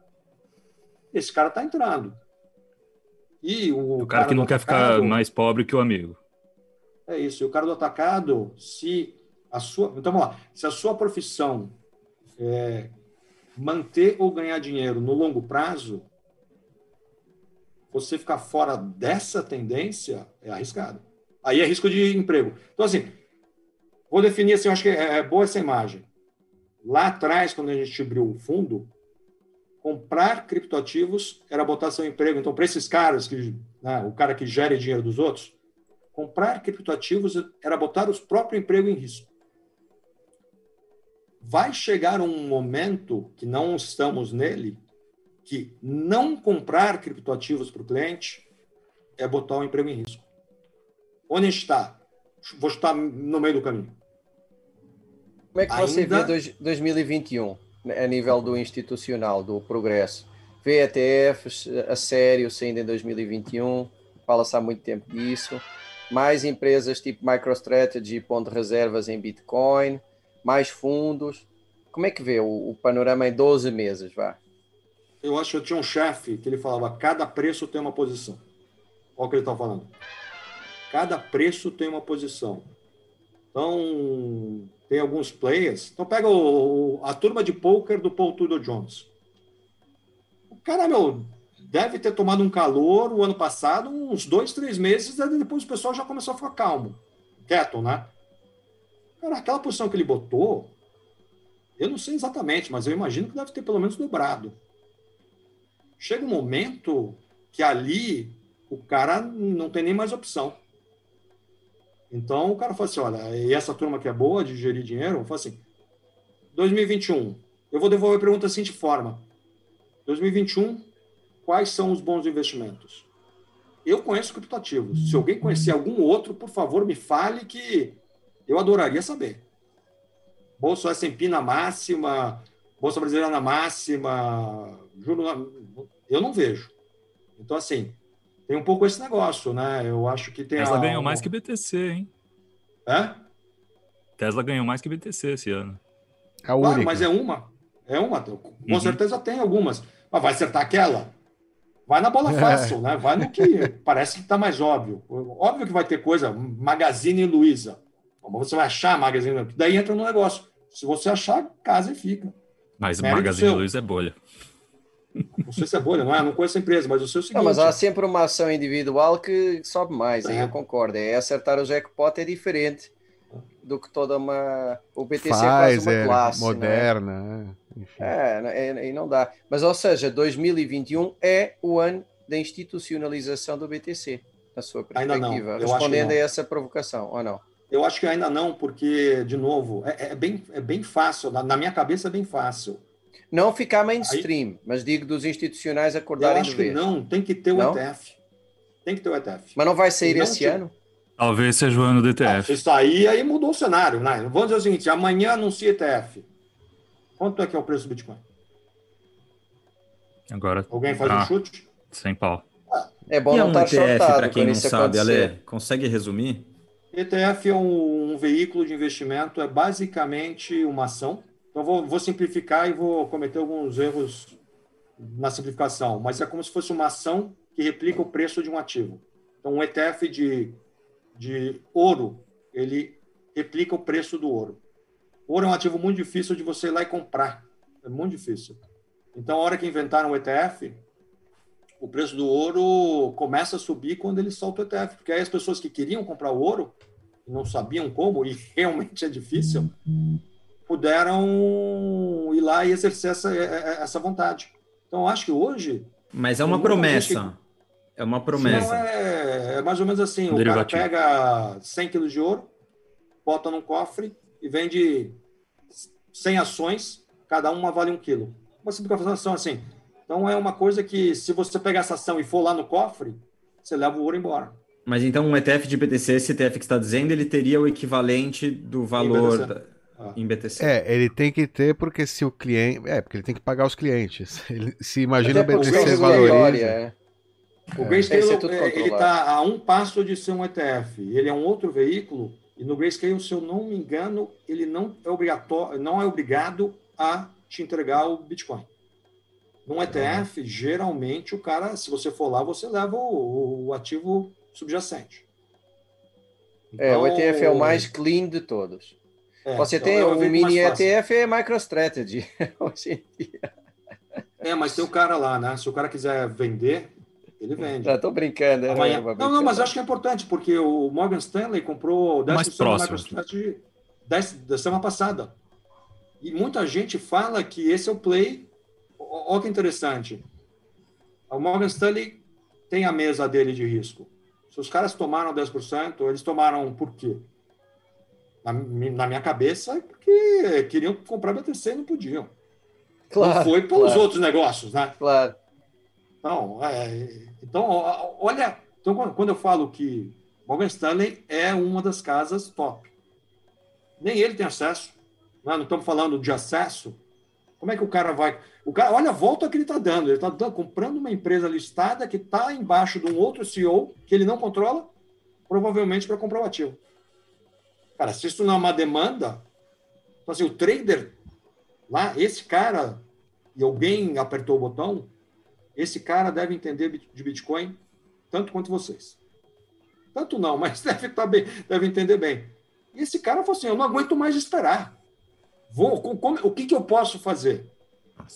Esse cara está entrando. E o, o cara, cara, que não quer atacado, ficar mais pobre que o amigo. É isso. E o cara do atacado, se a sua. Então vamos lá. Se a sua profissão é manter ou ganhar dinheiro no longo prazo, você ficar fora dessa tendência é arriscado. Aí é risco de emprego. Então, assim, vou definir assim, acho que é, é boa essa imagem. Lá atrás, quando a gente abriu o fundo, comprar criptoativos era botar seu emprego. Então, para esses caras, que, né, o cara que gera dinheiro dos outros, comprar criptoativos era botar o próprio emprego em risco. Vai chegar um momento que não estamos nele, que não comprar criptoativos para o cliente é botar o emprego em risco. Onde está? Vou estar no meio do caminho. Como é que você Ainda... vê dois, 2021 a nível do institucional, do progresso? Vê ETFs a sério saindo em 2021? Fala-se há muito tempo disso mais empresas tipo MicroStrategy, ponto de reservas em Bitcoin, mais fundos. Como é que vê o, o panorama em 12 meses, vá? Eu acho que eu tinha um chefe que ele falava, cada preço tem uma posição. Olha o que ele está falando. Cada preço tem uma posição. Então, tem alguns players. Então, pega o, a turma de poker do Paul Tudor Jones. O cara, meu, deve ter tomado um calor o ano passado, uns dois, três meses, e depois o pessoal já começou a ficar calmo, quieto, né? Cara, aquela posição que ele botou, eu não sei exatamente, mas eu imagino que deve ter pelo menos dobrado. Chega um momento que ali o cara não tem nem mais opção. Então o cara fala assim: olha, e essa turma que é boa de gerir dinheiro, fala assim: 2021, eu vou devolver a pergunta assim de forma: 2021, quais são os bons investimentos? Eu conheço criptativos. Se alguém conhecer algum outro, por favor, me fale que eu adoraria saber. Bolsa S&P na máxima, Bolsa Brasileira na máxima, juro, eu não vejo. Então, assim, tem um pouco esse negócio, né? Eu acho que tem... Tesla a... ganhou mais que BTC, hein? É? Tesla ganhou mais que BTC esse ano. É a única. mas é uma. É uma. Com uhum. certeza tem algumas. Mas vai acertar aquela? Vai na bola fácil, né? Vai no que parece que está mais óbvio. Óbvio que vai ter coisa, Magazine Luiza. Você vai achar Magazine Luiza. Daí entra no negócio. Se você achar, casa e fica. Mas Mérito Magazine Luiza é bolha. Não sei se é bolha, não é? Não conheço a empresa, mas o seu é seguinte... Não, mas há sempre uma ação individual que sobe mais, é. aí eu concordo. É acertar o jackpot é diferente do que toda uma. O BTC Faz, é quase uma é, classe. Né? Moderna. Né? É, é, e não dá. Mas, ou seja, 2021 é o ano da institucionalização do BTC, na sua perspectiva, respondendo a essa provocação, ou não? Eu acho que ainda não, porque, de novo, é, é bem, é bem fácil, na, na, minha cabeça é bem fácil. Não ficar mainstream, Aí, mas digo dos institucionais acordarem Eu acho que não, tem que ter o não? ETF. Tem que ter o ETF. Mas não vai sair esse ano? Talvez seja o ano do ETF. Ah, se sair, aí mudou o cenário. Né? Vamos dizer o seguinte: amanhã anuncia ETF. Quanto é que é o preço do Bitcoin? Agora. Alguém faz ah, um chute? Sem pau. É bom e não é um estar ETF, para quem não sabe, Ale, consegue resumir? ETF é um, um, veículo de investimento, é basicamente uma ação. Então, vou, vou simplificar e vou cometer alguns erros na simplificação, mas é como se fosse uma ação que replica o preço de um ativo. Então, um ETF de, de ouro, ele replica o preço do ouro. Ouro é um ativo muito difícil de você ir lá e comprar. É muito difícil. Então, a hora que inventaram o ETF, o preço do ouro começa a subir quando ele solta o ETF, porque aí as pessoas que queriam comprar o ouro, não sabiam como, e realmente é difícil, puderam ir lá e exercer essa, é, é, essa vontade. Então, acho que hoje. Mas é uma promessa. Que... É uma promessa. Não, é, é, mais ou menos assim: o cara pega 100 quilos de ouro, bota num cofre e vende 100 ações, cada uma vale um quilo. Uma simplificação assim. Então, é uma coisa que, se você pegar essa ação e for lá no cofre, você leva o ouro embora. Mas então, um ETF de BTC, esse ETF que está dizendo, ele teria o equivalente do valor ah. em BTC. É, ele tem que ter porque se o cliente, é, porque ele tem que pagar os clientes. Ele, se imagina Até o BTC valoriza. É. O é. Grayscale é, ele está a um passo de ser um ETF. Ele é um outro veículo e no Grayscale, se eu não me engano, ele não é obrigatório, não é obrigado a te entregar o Bitcoin. Num ETF, geralmente o cara, se você for lá, você leva o, o ativo subjacente. Então, é, o ETF é o mais clean de todos. É, Você então tem o mini ETF é MicroStrategy hoje em dia. É, mas tem o cara lá, né? Se o cara quiser vender, ele vende. Estou brincando. Né? Amanhã... Não, não, mas acho que é importante, porque o Morgan Stanley comprou 10% da MicroStrategy da semana passada. E muita gente fala que esse é o play. Olha que interessante. O Morgan Stanley tem a mesa dele de risco. Se os caras tomaram 10%, eles tomaram por quê? Na, na minha cabeça, porque queriam comprar BTC e não podiam. Claro, não foi pelos claro. outros negócios, né? Claro. Não, é, então, olha, então, quando eu falo que Morgan Stanley é uma das casas top, nem ele tem acesso. Né? Não estamos falando de acesso. Como é que o cara vai. O cara, olha a volta que ele está dando. Ele está comprando uma empresa listada que está embaixo de um outro CEO que ele não controla, provavelmente para comprar o ativo. Cara, se isso não é uma demanda, então, assim, o trader lá, esse cara, e alguém apertou o botão, esse cara deve entender de Bitcoin tanto quanto vocês. Tanto não, mas deve, tá bem, deve entender bem. E esse cara falou assim: eu não aguento mais esperar. Vou, como, o que, que eu posso fazer?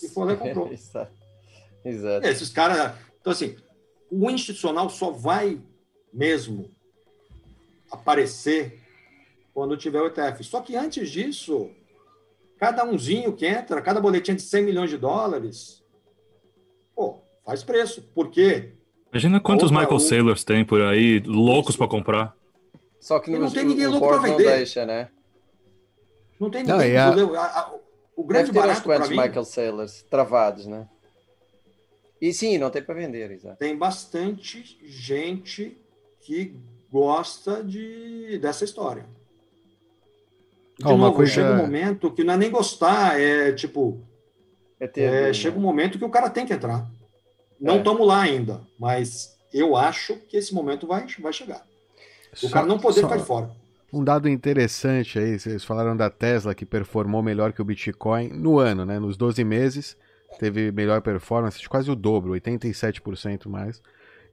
E foi lá e comprou. Exato. Exato. Esses caras. Então, assim, o institucional só vai mesmo aparecer quando tiver o ETF. Só que antes disso, cada umzinho que entra, cada boletim de 100 milhões de dólares, pô, faz preço. Por quê? Imagina quantos Outra, Michael Saylors tem por aí, loucos para comprar. Só que não tem ninguém louco para vender. Não deixa, né? Não tem ninguém. Não, a... A, a, o grande Deve ter barato para mim... Michael Saylors travados, né? E sim, não tem para vender, exato. Tem bastante gente que gosta de, dessa história. De oh, novo, coisa... chega um momento que não é nem gostar, é tipo. É ter, é, chega um momento que o cara tem que entrar. Não estamos é. lá ainda, mas eu acho que esse momento vai, vai chegar. O só, cara não poder só, ficar de fora. Um dado interessante aí, vocês falaram da Tesla que performou melhor que o Bitcoin no ano, né? Nos 12 meses teve melhor performance, de quase o dobro, 87% mais.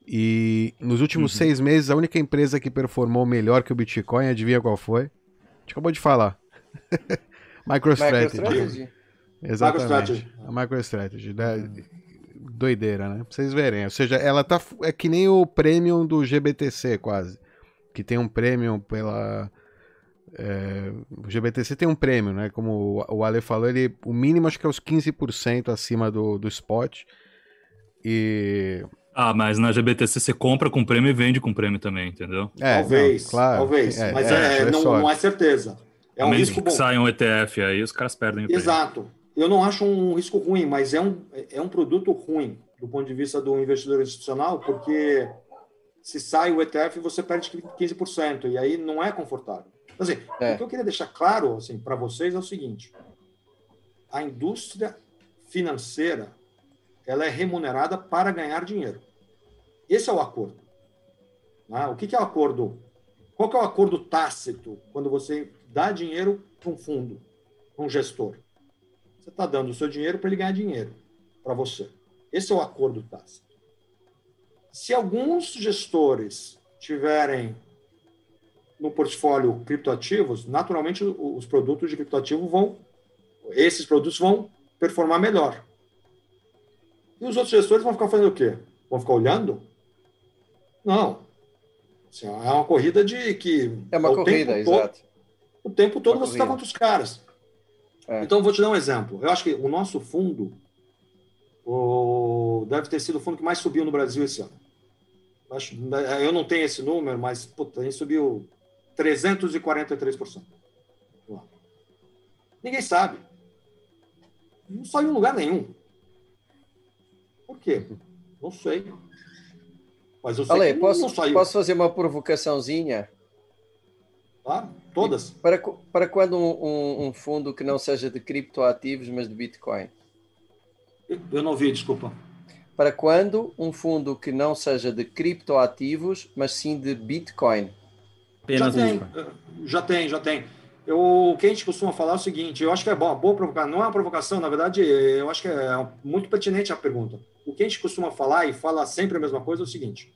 E nos últimos uhum. seis meses, a única empresa que performou melhor que o Bitcoin, adivinha qual foi? A gente acabou de falar. MicroStrategy. MicroStrategy. Exatamente. MicroStrategy. A MicroStrategy. Né? Doideira, né? Pra vocês verem. Ou seja, ela tá. É que nem o premium do GBTC, quase. Que tem um premium pela. É, o GBTC tem um prêmio, né? Como o Ale falou, ele, o mínimo acho que é os 15% acima do, do spot. E ah, mas na GBTC você compra com prêmio e vende com prêmio também, entendeu? É, talvez, não, claro. talvez. É, mas é, é, não, não, é certeza. É um risco bom. sai um ETF aí, os caras perdem o Exato. Eu não acho um risco ruim, mas é um, é um produto ruim do ponto de vista do investidor institucional, porque se sai o ETF, você perde 15%, e aí não é confortável. Assim, é. O que eu queria deixar claro assim, para vocês é o seguinte: a indústria financeira ela é remunerada para ganhar dinheiro. Esse é o acordo. Né? O que, que é o acordo? Qual que é o acordo tácito quando você dá dinheiro para um fundo, para um gestor? Você está dando o seu dinheiro para ele ganhar dinheiro para você. Esse é o acordo tácito. Se alguns gestores tiverem no portfólio criptoativos, naturalmente os produtos de criptoativo vão, esses produtos vão performar melhor. E os outros gestores vão ficar fazendo o quê? Vão ficar olhando? Não. Assim, é uma corrida de que. É uma corrida, exato. O tempo todo você está contra os caras. É. Então, vou te dar um exemplo. Eu acho que o nosso fundo o, deve ter sido o fundo que mais subiu no Brasil esse ano. Eu não tenho esse número, mas puta, a gente subiu 343%. Ninguém sabe. Não saiu em lugar nenhum. Por quê? Não sei. Mas eu sei Ale, que posso. Posso fazer uma provocaçãozinha? Claro, todas. Para, para quando um, um, um fundo que não seja de criptoativos, mas de Bitcoin? Eu não vi, desculpa. Para quando um fundo que não seja de criptoativos, mas sim de Bitcoin? Apenas já tem, já tem, já tem. Eu, o que a gente costuma falar é o seguinte, eu acho que é bom, boa provocação, não é uma provocação, na verdade, eu acho que é muito pertinente a pergunta. O que a gente costuma falar e fala sempre a mesma coisa é o seguinte,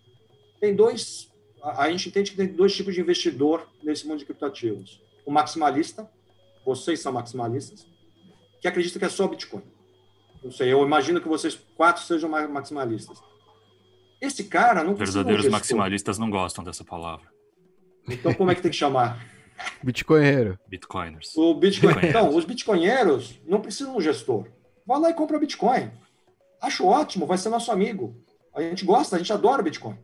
tem dois, a, a gente entende que tem dois tipos de investidor nesse mundo de criptativos. O maximalista, vocês são maximalistas, que acredita que é só Bitcoin. Não sei, eu imagino que vocês quatro sejam maximalistas. Esse cara não Verdadeiros maximalistas não gostam dessa palavra. Então, como é que tem que chamar? Bitcoinheiro. Bitcoiners. O Bitcoin... Então, os bitcoinheiros não precisam de um gestor. Vai lá e compra Bitcoin. Acho ótimo, vai ser nosso amigo. A gente gosta, a gente adora Bitcoin.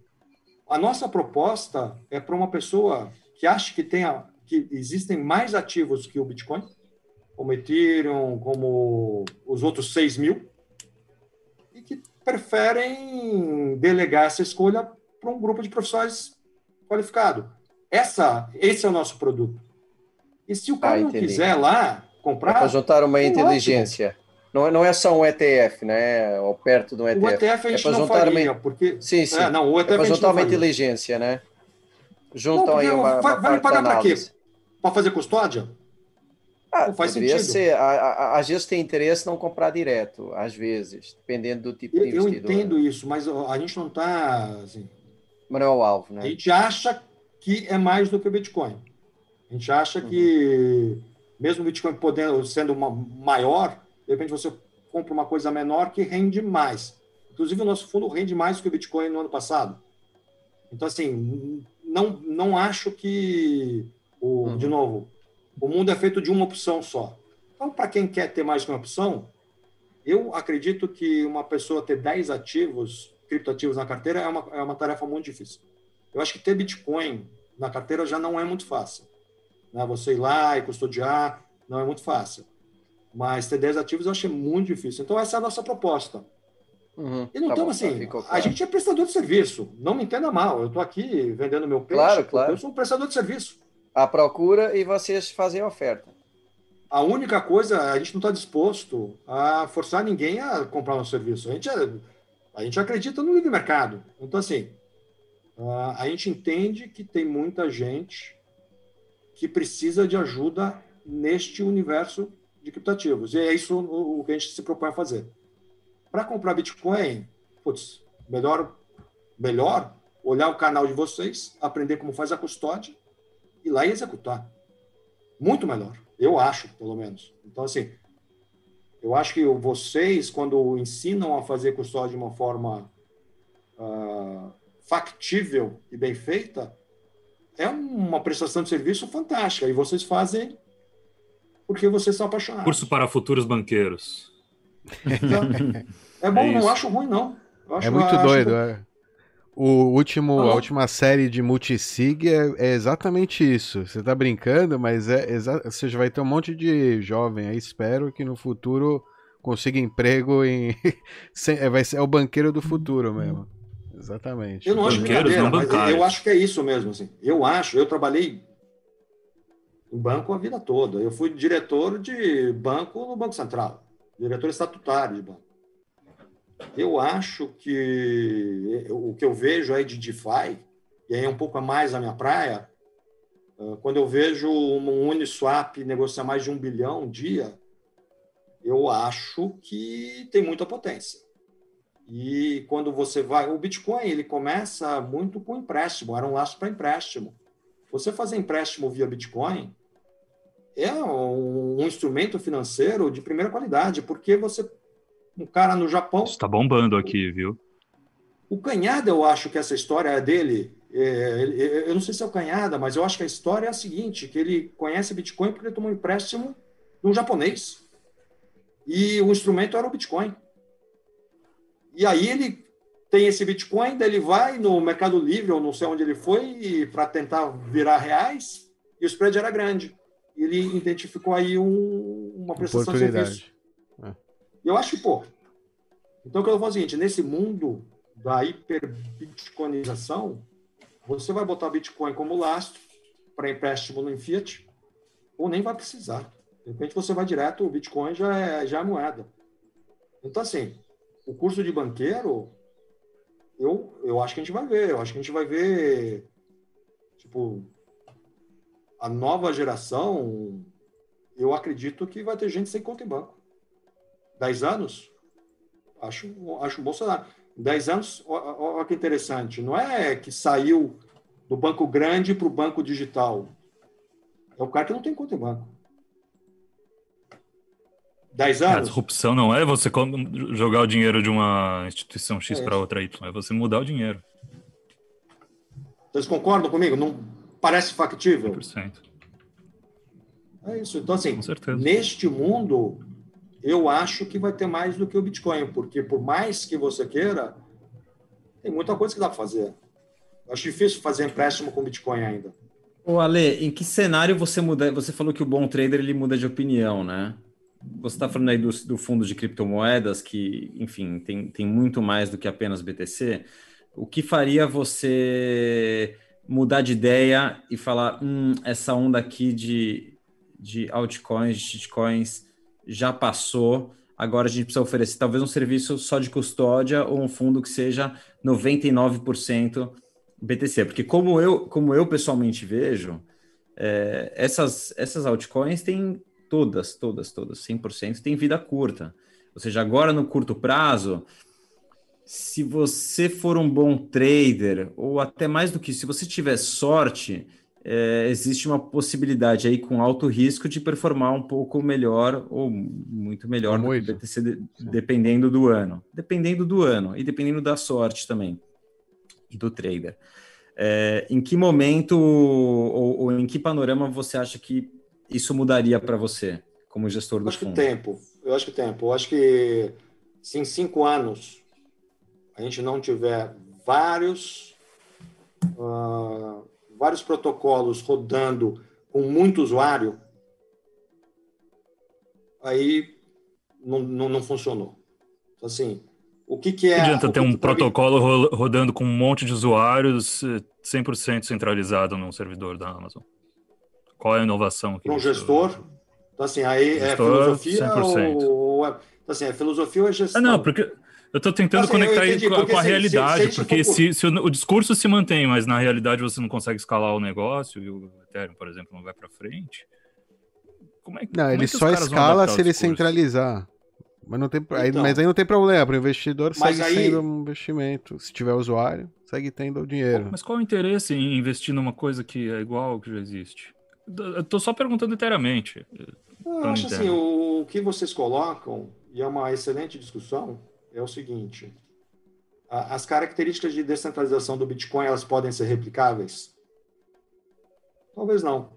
A nossa proposta é para uma pessoa que acha que, tenha, que existem mais ativos que o Bitcoin, como Ethereum, como os outros 6 mil, e que preferem delegar essa escolha para um grupo de profissionais qualificado. Essa, esse é o nosso produto. E se o cara ah, não quiser lá comprar. É para juntar uma inteligência. Não, é, não é só um ETF, né? Ou perto de um ETF. O ETF a gente é não faria, uma... porque... Sim, sim. É, não, o ETF é para juntar uma inteligência, né? Juntam não, aí uma, vai, uma vai pagar para quê? Para fazer custódia? Ah, não faz sentido. Ser. Às vezes tem interesse não comprar direto, às vezes, dependendo do tipo eu, de investidor. Eu entendo isso, mas a gente não está... Assim, mas não é o alvo, né? A gente acha que é mais do que o Bitcoin. A gente acha uhum. que, mesmo o Bitcoin podendo, sendo uma, maior, de repente você compra uma coisa menor que rende mais. Inclusive, o nosso fundo rende mais do que o Bitcoin no ano passado. Então, assim, não, não acho que, o, uhum. de novo, o mundo é feito de uma opção só. Então, para quem quer ter mais de uma opção, eu acredito que uma pessoa ter 10 ativos, criptoativos na carteira, é uma, é uma tarefa muito difícil. Eu acho que ter Bitcoin na carteira já não é muito fácil. Né? Você ir lá e custodiar não é muito fácil. Mas ter 10 ativos eu achei muito difícil. Então, essa é a nossa proposta. Uhum, e não estamos tá assim. Claro. A gente é prestador de serviço. Não me entenda mal. Eu estou aqui vendendo meu peixe. Claro, claro. Eu sou um prestador de serviço. A procura e vocês fazem a oferta. A única coisa, a gente não está disposto a forçar ninguém a comprar nosso serviço. A gente, é, a gente acredita no livre mercado. Então, assim, a gente entende que tem muita gente que precisa de ajuda neste universo de criptativos. E é isso o, que a gente se propõe a fazer. Para comprar Bitcoin, putz, melhor, melhor olhar o canal de vocês, aprender como faz a custódia e lá executar. Muito melhor, eu acho, pelo menos. Então, assim, eu acho que vocês, quando ensinam a fazer custódia de uma forma uh, factível e bem feita, é uma prestação de serviço fantástica. E vocês fazem porque vocês são apaixonados. Curso para futuros banqueiros. É bom, é não acho ruim, não. Acho, é muito doido, é. O último, ah, a última série de multisig é, é, exatamente isso. Você tá brincando, mas é você já vai ter um monte de jovem aí. Espero que no futuro consiga emprego em. É, vai ser é o banqueiro do futuro mesmo. Exatamente. Eu não acho brincadeira, mas eu acho que é isso mesmo. Assim. Eu acho, eu trabalhei em banco a vida toda. Eu fui diretor de banco no Banco Central, diretor estatutário de banco. Eu acho que o que eu vejo aí de DeFi, e aí é um pouco mais a minha praia, quando eu vejo um Uniswap negociar mais de um bilhão um dia, eu acho que tem muita potência. E quando você vai, o Bitcoin ele começa muito com empréstimo, era um laço para empréstimo. Você fazer empréstimo via Bitcoin é um, instrumento financeiro de primeira qualidade, porque você um cara no Japão está bombando aqui, viu? O Canhada, eu acho que essa história é dele. É, eu não sei se é o Canhada, mas eu acho que a história é a seguinte: que ele conhece Bitcoin porque ele tomou um empréstimo de um japonês. E o instrumento era o Bitcoin. E aí ele tem esse Bitcoin, daí ele vai no Mercado Livre, ou não sei onde ele foi, para tentar virar reais, e o spread era grande. Ele identificou aí um, uma prestação de serviço. É. Eu acho que, pô. Então, o que eu vou fazer é o seguinte: nesse mundo da hiperbitcoinização, você vai botar Bitcoin como lastro para empréstimo no Fiat, ou nem vai precisar. De repente, você vai direto, o Bitcoin já é, já é moeda. Então, assim, o curso de banqueiro, eu, eu acho que a gente vai ver. Eu acho que a gente vai ver, tipo, a nova geração, eu acredito que vai ter gente sem conta em banco. Dez anos? Acho, acho um bom cenário. Dez anos, olha que interessante. Não é que saiu do banco grande para o banco digital. É o cara que não tem conta em banco. 10 anos. A disrupção não é você jogar o dinheiro de uma instituição X é para outra Y, é você mudar o dinheiro. Vocês concordam comigo? Não parece factível? 100%. É isso. Então, assim, neste mundo, eu acho que vai ter mais do que o Bitcoin, porque por mais que você queira, tem muita coisa que dá para fazer. Eu acho difícil fazer empréstimo com Bitcoin ainda. Ô Ale, em que cenário você muda? Você falou que o bom trader ele muda de opinião, né? Você está falando aí do, do, fundo de criptomoedas, que, enfim, tem, tem muito mais do que apenas BTC. O que faria você mudar de ideia e falar: hum, essa onda aqui de, de altcoins, de shitcoins, já passou, agora a gente precisa oferecer talvez um serviço só de custódia ou um fundo que seja 99% BTC? Porque, como eu, como eu pessoalmente vejo, é, essas, essas altcoins têm todas, todas, todas, 100%, tem vida curta. Ou seja, agora no curto prazo, se você for um bom trader, ou até mais do que se você tiver sorte, é, existe uma possibilidade aí com alto risco de performar um pouco melhor ou muito melhor muito. do BTC, de, dependendo do ano. Dependendo do ano e dependendo da sorte também e do trader. É, em que momento ou, ou, em que panorama você acha que isso mudaria para você como gestor do acho fundo? Que tempo. Eu acho que tempo. Eu acho que se em cinco anos a gente não tiver vários uh, vários protocolos rodando com muito usuário, aí não, não, não funcionou. Então, assim, o que, que é. Não adianta ter um protocolo rodando com um monte de usuários 100% centralizado num servidor da Amazon. Qual é a inovação? Para um gestor. Então, assim, aí é filosofia 100%. ou. É, então, assim, é filosofia ou é gestão? Ah, não, porque eu estou tentando assim, conectar entendi, com, com, a se, realidade, se, se porque se, se, o discurso se mantém, mas na realidade você não consegue escalar o negócio e o Ethereum, por exemplo, não vai para frente. Como é, não, como ele é só escala se ele centralizar. Mas, não tem, então, aí, mas aí não tem problema, para o investidor segue aí... sendo um investimento. Se tiver usuário, segue tendo o dinheiro. Mas qual o interesse em investir numa coisa que é igual ao que já existe? Eu tô só perguntando inteiramente. Eu acho assim, o que vocês colocam, e é uma excelente discussão, é o seguinte: as características de descentralização do Bitcoin elas podem ser replicáveis? Talvez não.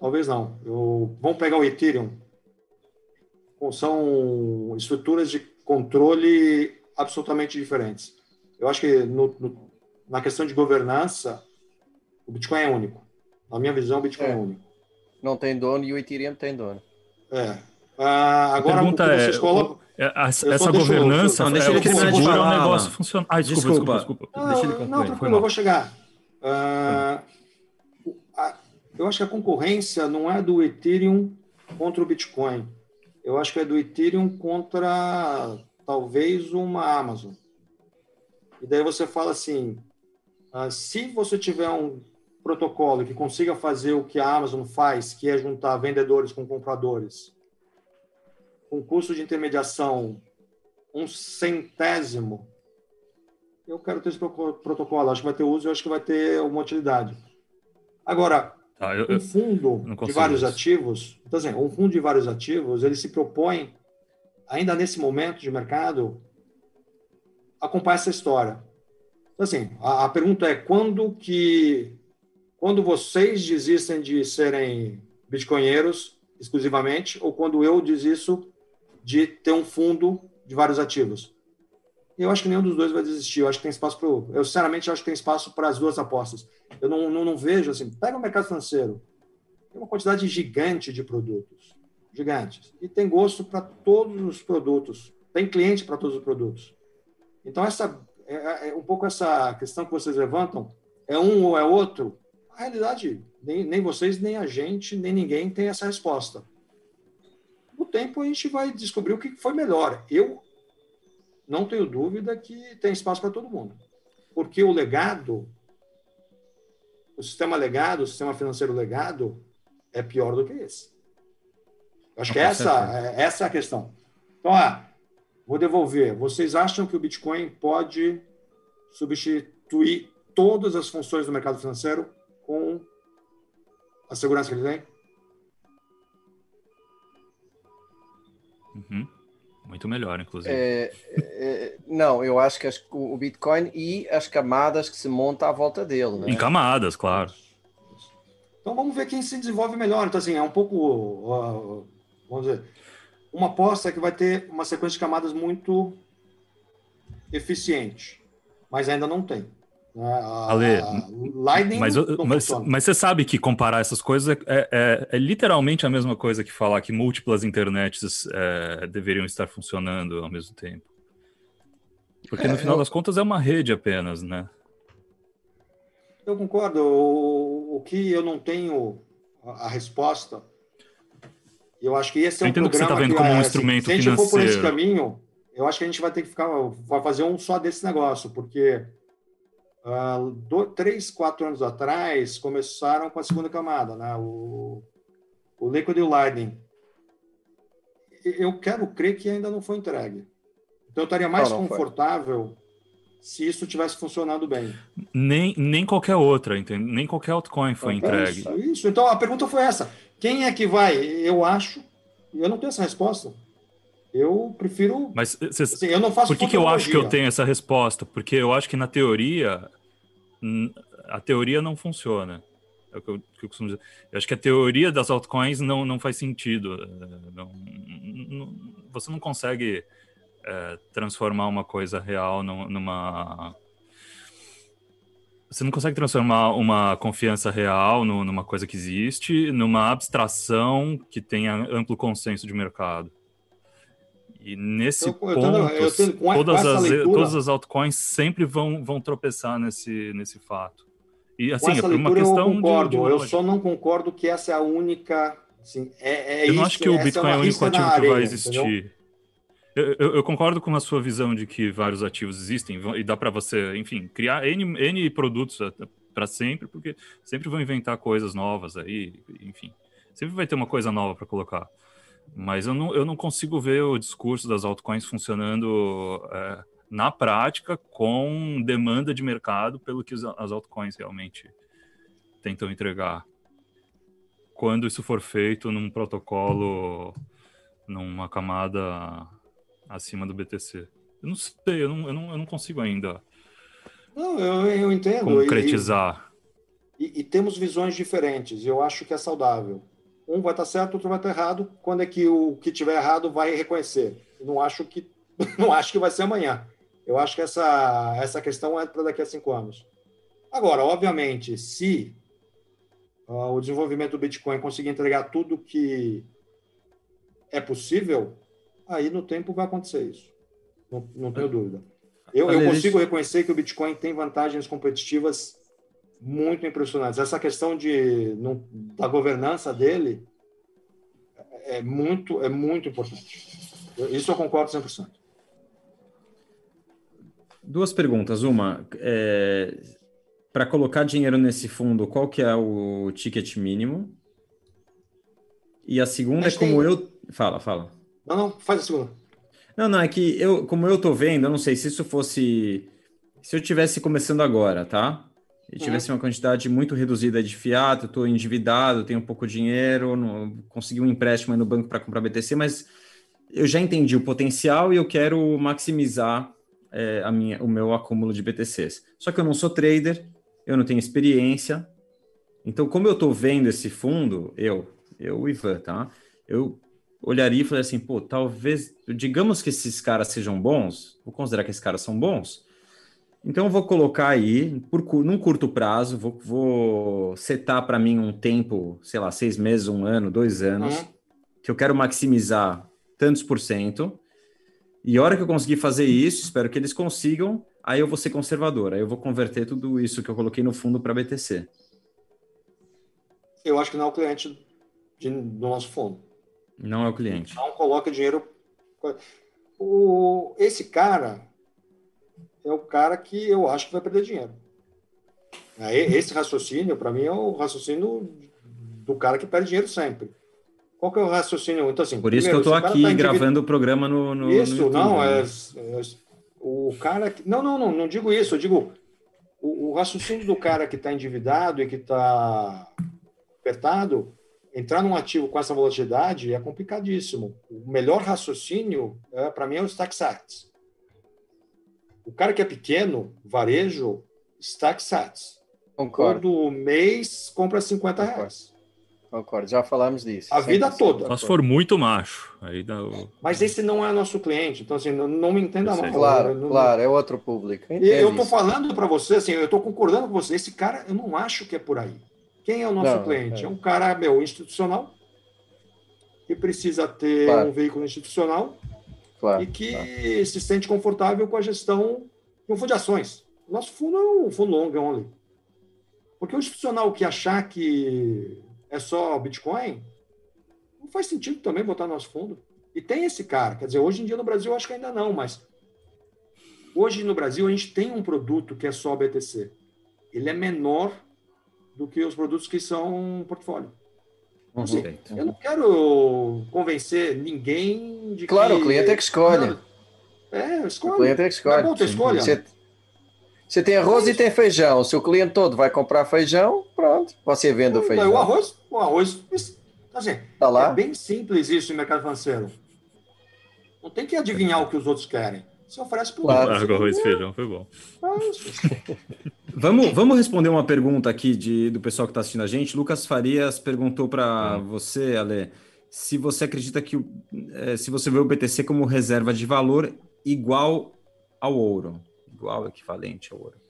Talvez não. Eu, vamos pegar o Ethereum. São estruturas de controle absolutamente diferentes. Eu acho que no, no, na questão de governança, o Bitcoin é único. Na minha visão, o Bitcoin é, é único. Não tem dono e o Ethereum tem dono. É. Ah, agora, o que vocês é, colocam... É, essa governança não, deixa é ele terminar de falar, o negócio funcionar. Ah, desculpa, desculpa, desculpa. desculpa. Não, deixa ele concluir. Não, tranquilo, eu vou chegar. Uh, eu acho que a concorrência não é do Ethereum contra o Bitcoin. Eu acho que é do Ethereum contra talvez uma Amazon. E daí você fala assim: uh, se você tiver um protocolo que consiga fazer o que a Amazon faz, que é juntar vendedores com compradores, com custo de intermediação um centésimo, eu quero ter esse protocolo. Acho que vai ter uso e acho que vai ter uma utilidade. Agora, ah, eu, um fundo de vários isso. ativos, então, assim, um fundo de vários ativos, ele se propõe, ainda nesse momento de mercado, acompanhar essa história. Então, assim, a, a pergunta é quando que quando vocês desistem de serem bitcoinheiros exclusivamente ou quando eu desisto de ter um fundo de vários ativos. Eu acho que nenhum dos dois vai desistir. Eu acho que tem espaço para. Eu, sinceramente, acho que tem espaço para as duas apostas. Eu não, não, não vejo assim. Pega o mercado financeiro. Tem uma quantidade gigante de produtos. Gigantes. E tem gosto para todos os produtos. Tem cliente para todos os produtos. Então, essa é, é, é, um pouco essa questão que vocês levantam. É um ou é outro? A realidade, nem, nem vocês, nem a gente, nem ninguém tem essa resposta. Tempo, a gente vai descobrir o que foi melhor. Eu não tenho dúvida que tem espaço para todo mundo. Porque o legado, o sistema legado, o sistema financeiro legado, é pior do que esse. Acho que essa, é, essa é a questão. Então, ah, vou devolver. Vocês acham que o Bitcoin pode substituir todas as funções do mercado financeiro com a segurança que ele tem? Uhum. Muito melhor, inclusive. É, é, não, eu acho que as, o Bitcoin e as camadas que se monta à volta dele. Né? Em camadas, claro. Então vamos ver quem se desenvolve melhor. Então, assim, é um pouco, vamos dizer, uma aposta que vai ter uma sequência de camadas muito eficiente, mas ainda não tem. Né? Ale, Lightning mas, mas, mas, você sabe que comparar essas coisas é, é, é, literalmente a mesma coisa que falar que múltiplas internets é, deveriam estar funcionando ao mesmo tempo. Porque no é, final eu... das contas é uma rede apenas, né? Eu concordo. O, o que eu não tenho a, a resposta, eu acho que esse é um programa que você está vendo como um instrumento se, se a gente for por esse caminho, eu acho que a gente vai ter que ficar, vai fazer um só desse negócio, porque Uh, do, três, quatro anos atrás, começaram com a segunda camada, né? o, o Liquid e o Lightning. Eu quero crer que ainda não foi entregue. Então, eu estaria mais não, não confortável foi. se isso tivesse funcionando bem. Nem, nem qualquer outra, entende? nem qualquer altcoin foi então, entregue. Isso, isso, então a pergunta foi essa: quem é que vai? Eu acho, eu não tenho essa resposta. Eu prefiro. Mas cê, assim, eu não faço. Por que, que eu acho que eu tenho essa resposta? Porque eu acho que na teoria a teoria não funciona. É o que eu, que eu, costumo dizer. Eu acho que a teoria das altcoins não, não faz sentido. É, não, não, você não consegue é, transformar uma coisa real numa. Você não consegue transformar uma confiança real numa coisa que existe numa abstração que tenha amplo consenso de mercado. E nesse eu, ponto, eu tenho, eu todas, as, leitura, todas as altcoins sempre vão, vão tropeçar nesse, nesse fato. E assim, é por uma questão eu concordo, de, de eu só não concordo que essa é a única. Assim, é, é eu não acho que o é Bitcoin é, o único ativo areia, que vai existir. Eu, eu, eu, concordo com a sua visão de que vários ativos existem e dá para você, enfim, criar N, N produtos para sempre, porque sempre vão inventar coisas novas aí, enfim. Sempre vai ter uma coisa nova para colocar. Mas eu não, eu não consigo ver o discurso das altcoins funcionando é, na prática com demanda de mercado pelo que as altcoins realmente tentam entregar. Quando isso for feito num protocolo, numa camada acima do BTC. Eu não sei, eu não, eu não, eu não consigo ainda não, eu, eu entendo. concretizar. E, e, e, temos visões diferentes, e eu acho que é saudável um vai estar certo, outro vai estar errado. Quando é que o que tiver errado vai reconhecer? Não acho que não acho que vai ser amanhã. Eu acho que essa essa questão é para daqui a cinco anos. Agora, obviamente, se uh, o desenvolvimento do Bitcoin conseguir entregar tudo que é possível, aí no tempo vai acontecer isso. Não, não tenho dúvida. Eu, eu consigo reconhecer que o Bitcoin tem vantagens competitivas muito impressionantes. Essa questão de, da governança dele é muito, é muito importante. Isso eu concordo 100%. Duas perguntas. Uma, é, para colocar dinheiro nesse fundo, qual que é o ticket mínimo? E a segunda é como tem... eu... Fala, fala. Não, não, faz a segunda. Não, não, é que eu, como eu tô vendo, eu não sei se isso fosse. Se eu tivesse começando agora, tá? E tivesse uhum. uma quantidade muito reduzida de fiato, estou endividado, tenho pouco dinheiro, não, consegui um empréstimo no banco para comprar BTC, mas eu já entendi o potencial e eu quero maximizar é, a minha, o meu acúmulo de BTCs. Só que eu não sou trader, eu não tenho experiência. Então, como eu estou vendo esse fundo, eu, eu, Ivan, tá? Eu olharia e falaria assim, pô, talvez, digamos que esses caras sejam bons, vou considerar que esses caras são bons, então eu vou colocar aí, por, num curto prazo, vou, vou setar para mim um tempo, sei lá, seis meses, um ano, dois anos, uhum. que eu quero maximizar tantos por cento, e a hora que eu conseguir fazer isso, espero que eles consigam, aí eu vou ser conservador, aí eu vou converter tudo isso que eu coloquei no fundo para BTC. Eu acho que não é o cliente de, do nosso fundo. Não é o cliente. Não coloca dinheiro. O, esse cara é o cara que eu acho que vai perder dinheiro. Esse raciocínio, para mim, é o raciocínio do cara que perde dinheiro sempre. Qual que é o raciocínio? Então, assim, Por isso primeiro, que eu estou aqui tá gravando o programa no, no Isso, no YouTube, não, né? é, é, o cara... Que, não, não, não, não digo isso. Eu digo o, o raciocínio do cara que está endividado e que está apertado, entrar num ativo com essa volatilidade é complicadíssimo. O melhor raciocínio, é, para mim, é o Stack Sats. O cara que é pequeno, varejo, Stack Sats. Concordo. Todo mês compra 50 Concordo. reais. Concordo, já falamos disso. A vida toda. Só se for muito macho. Aí dá o... Mas esse não é nosso cliente, então assim, não, não me entenda mal. Claro, não, claro, é outro público. Eu estou falando para você, assim, eu estou concordando com você. Esse cara, eu não acho que é por aí. Quem é o nosso não, cliente? É. é. um cara, meu, institucional, que precisa ter claro. um veículo institucional claro, e que claro. se sente confortável com a gestão de um fundo de ações. Nosso fundo é um fundo long only. Porque o institucional que achar que é só Bitcoin, não faz sentido também botar no nosso fundo. E tem esse cara. Quer dizer, hoje em dia no Brasil eu acho que ainda não, mas hoje no Brasil a gente tem um produto que é só BTC. Ele é menor do que os produtos que são portfólio. Eu não quero convencer ninguém de claro, que... o cliente é que escolhe. É, escolhe. O cliente é que escolhe. É bom ter escolha. Você, você tem arroz é e tem feijão. Se o cliente todo vai comprar feijão, pronto, você vende o feijão. O arroz, o arroz assim, tá lá? é bem simples isso no mercado financeiro. Não tem que adivinhar o que os outros querem. Você oferece para o claro. outro. arroz e feijão foi bom. vamos, vamos responder uma pergunta aqui de, do pessoal que está assistindo a gente. Lucas Farias perguntou para hum. você, Ale, se você acredita que é, se você vê o BTC como reserva de valor igual ao ouro, igual equivalente ao ouro.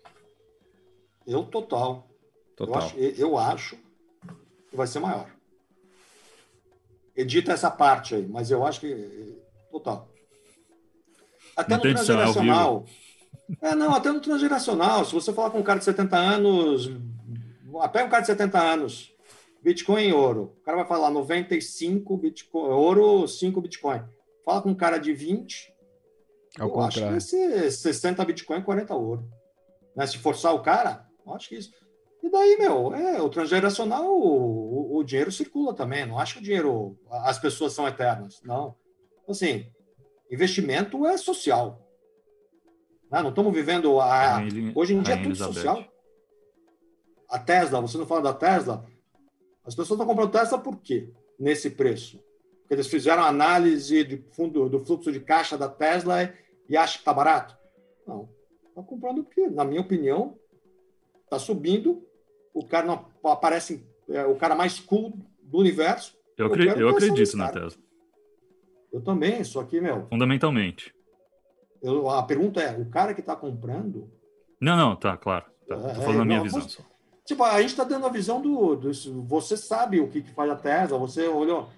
Eu total. Total. Eu acho, eu acho que vai ser maior. Edita essa parte aí, mas eu acho que total. Até no transgeracional. É, não, até no transgeracional. Se você falar com um cara de 70 anos, até um cara de 70 anos, Bitcoin e ouro. O cara vai falar 95 Bitcoin, ouro, 5 Bitcoin. Fala com um cara de 20, Ao eu contrário. acho que vai ser 60 Bitcoin e 40 ouro. Né? Se forçar o cara, eu acho que isso. E daí, meu, é, o transgeracional, o, o, o dinheiro circula também. Não acho que o dinheiro, as pessoas são eternas. Não. Assim, Investimento é social. Não, não estamos vivendo a. Hoje em dia é tudo social. A Tesla, você não fala da Tesla? As pessoas estão comprando Tesla por quê? Nesse preço? Porque eles fizeram análise do, fundo, do fluxo de caixa da Tesla e acham que está barato? Não. Está comprando porque, na minha opinião, está subindo. O cara não aparece, é, o cara mais cool do universo. Eu, eu, eu acredito na Tesla. Eu também, só que, meu. Fundamentalmente. Eu, a pergunta é: o cara que está comprando. Não, não, tá, claro. Tá, tô falando é, a minha não, visão. Tipo, a gente está dando a visão do, do, Você sabe o que, que faz a Tesla, você olhou.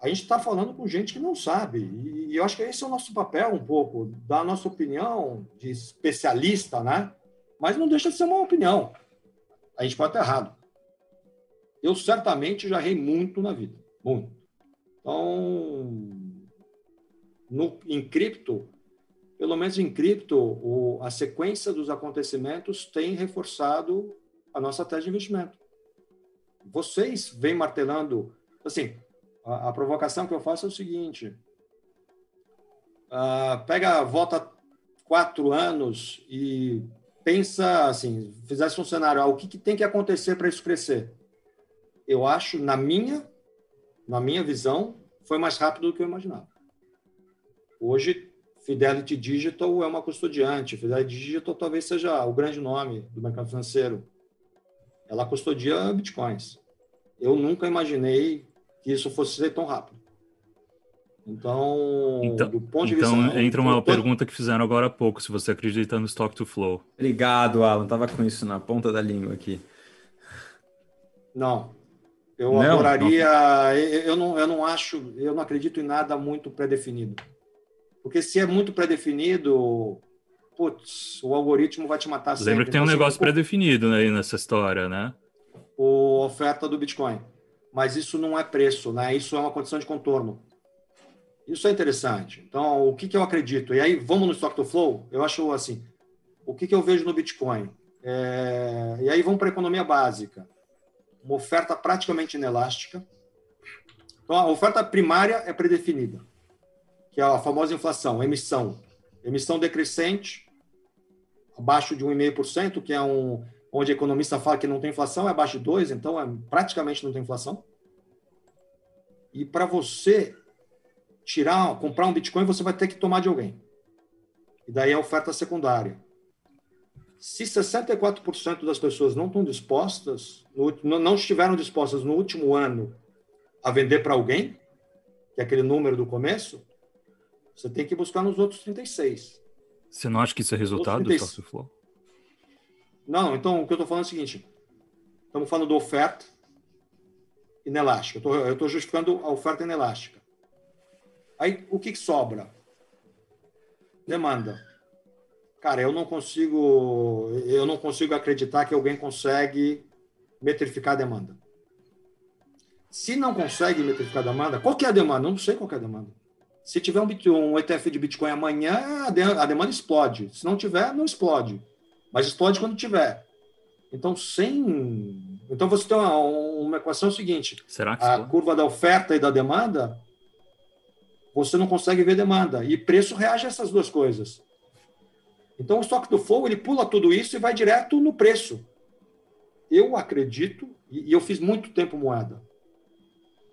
A gente está falando com gente que não sabe. E, e, eu acho que esse é o nosso papel, um pouco, dar a nossa opinião de especialista, né? Mas não deixa de ser uma opinião. A gente pode estar errado. Eu certamente já errei muito na vida. Muito. Então, no, em cripto, pelo menos em cripto, o, a sequência dos acontecimentos tem reforçado a nossa tese de investimento. Vocês vêm martelando, assim, a, a provocação que eu faço é o seguinte: uh, pega, volta quatro anos e pensa assim, fizesse um cenário, ah, o que, que tem que acontecer para isso crescer? Eu acho, na minha, na minha visão, foi mais rápido do que eu imaginava. Hoje, Fidelity Digital é uma custodiante. Fidelity Digital talvez seja o grande nome do mercado financeiro. Ela custodia bitcoins. Eu nunca imaginei que isso fosse ser tão rápido. Então, então do ponto de então, vista. entra uma pergunta que fizeram agora há pouco: se você acredita no stock to flow. Obrigado, Alan. Tava com isso na ponta da língua aqui. Não. Eu não, adoraria. Não. Eu, não, eu não acho. Eu não acredito em nada muito pré-definido. Porque se é muito pré-definido, putz, o algoritmo vai te matar sempre. Lembra que tem um negócio pré-definido aí nessa história, né? O oferta do Bitcoin. Mas isso não é preço, né? Isso é uma condição de contorno. Isso é interessante. Então, o que, que eu acredito? E aí, vamos no Stock to Flow? Eu acho assim, o que, que eu vejo no Bitcoin? É... E aí, vamos para a economia básica. Uma oferta praticamente inelástica. Então, a oferta primária é predefinida, que é a famosa inflação, emissão. Emissão decrescente, abaixo de 1,5%, que é um onde economista fala que não tem inflação, é abaixo de 2%, então é, praticamente não tem inflação. E para você tirar, comprar um Bitcoin, você vai ter que tomar de alguém. E daí a oferta secundária. Se 64% das pessoas não estão dispostas, não estiveram dispostas no último ano a vender para alguém, que é aquele número do começo, você tem que buscar nos outros 36. Você não acha que isso é resultado do Stock Flow? Não, então o que eu estou falando é o seguinte: estamos falando da oferta inelástica. Eu estou justificando a oferta inelástica. Aí o que, que sobra? Demanda. Cara, eu não consigo, eu não consigo acreditar que alguém consegue metrificar a demanda. Se não consegue metrificar a demanda, qual que é a demanda? Eu não sei qual é a demanda. Se tiver um, ETF de Bitcoin amanhã, a demanda explode. Se não tiver, não explode. Mas explode quando tiver. Então, sem. Então, você tem uma, uma equação seguinte: Será que a curva da oferta e da demanda você não consegue ver demanda. E preço reage a essas duas coisas. Então, o estoque do fogo ele pula tudo isso e vai direto no preço. Eu acredito, e eu fiz muito tempo moeda.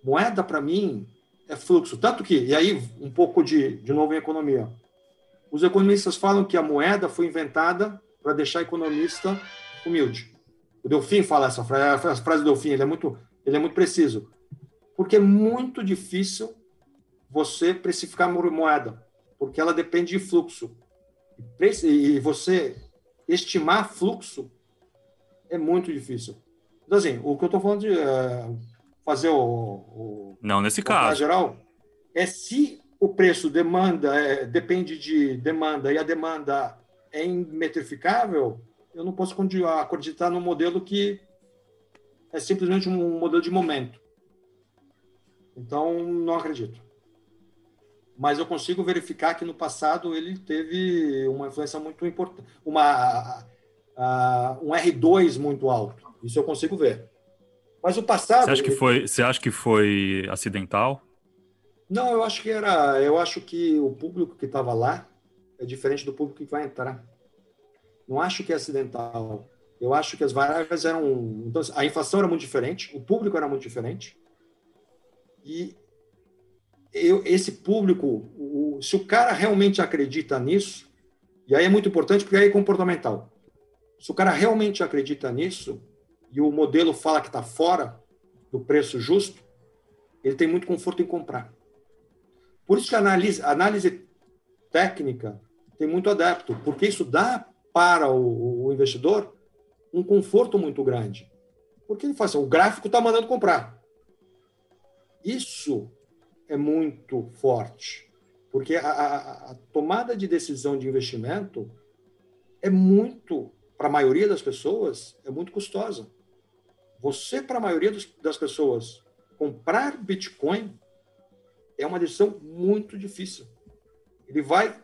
Moeda, para mim, é fluxo. Tanto que, e aí, um pouco de, de novo em economia. Os economistas falam que a moeda foi inventada para deixar economista humilde. O Delfim fala essa frase, a frase do Delfim, ele é muito, ele é muito preciso. Porque é muito difícil você precificar moeda, porque ela depende de fluxo. E você estimar fluxo é muito difícil. Então, assim, o que eu estou falando de é, fazer o, o, Não, nesse caso. geral é se o preço demanda é, depende de demanda e a demanda é imetrificável, eu não posso acreditar num modelo que é simplesmente um modelo de momento. Então, não acredito mas eu consigo verificar que no passado ele teve uma influência muito importante, uma, uh, um R2 muito alto. Isso eu consigo ver. Mas o passado. Você acha que foi, você acha que foi acidental? Não, eu acho que era. Eu acho que o público que estava lá é diferente do público que vai entrar. Não acho que é acidental. Eu acho que as variáveis eram. Então, a inflação era muito diferente, o público era muito diferente. E eu, esse público, o, se o cara realmente acredita nisso, e aí é muito importante porque aí é comportamental. Se o cara realmente acredita nisso e o modelo fala que está fora do preço justo, ele tem muito conforto em comprar. Por isso que a análise, a análise técnica tem muito adepto, porque isso dá para o, o investidor um conforto muito grande. Porque ele faz assim, o gráfico está mandando comprar. Isso é muito forte, porque a, a, a tomada de decisão de investimento é muito, para a maioria das pessoas, é muito custosa. Você, para a maioria dos, das pessoas, comprar Bitcoin é uma decisão muito difícil. Ele vai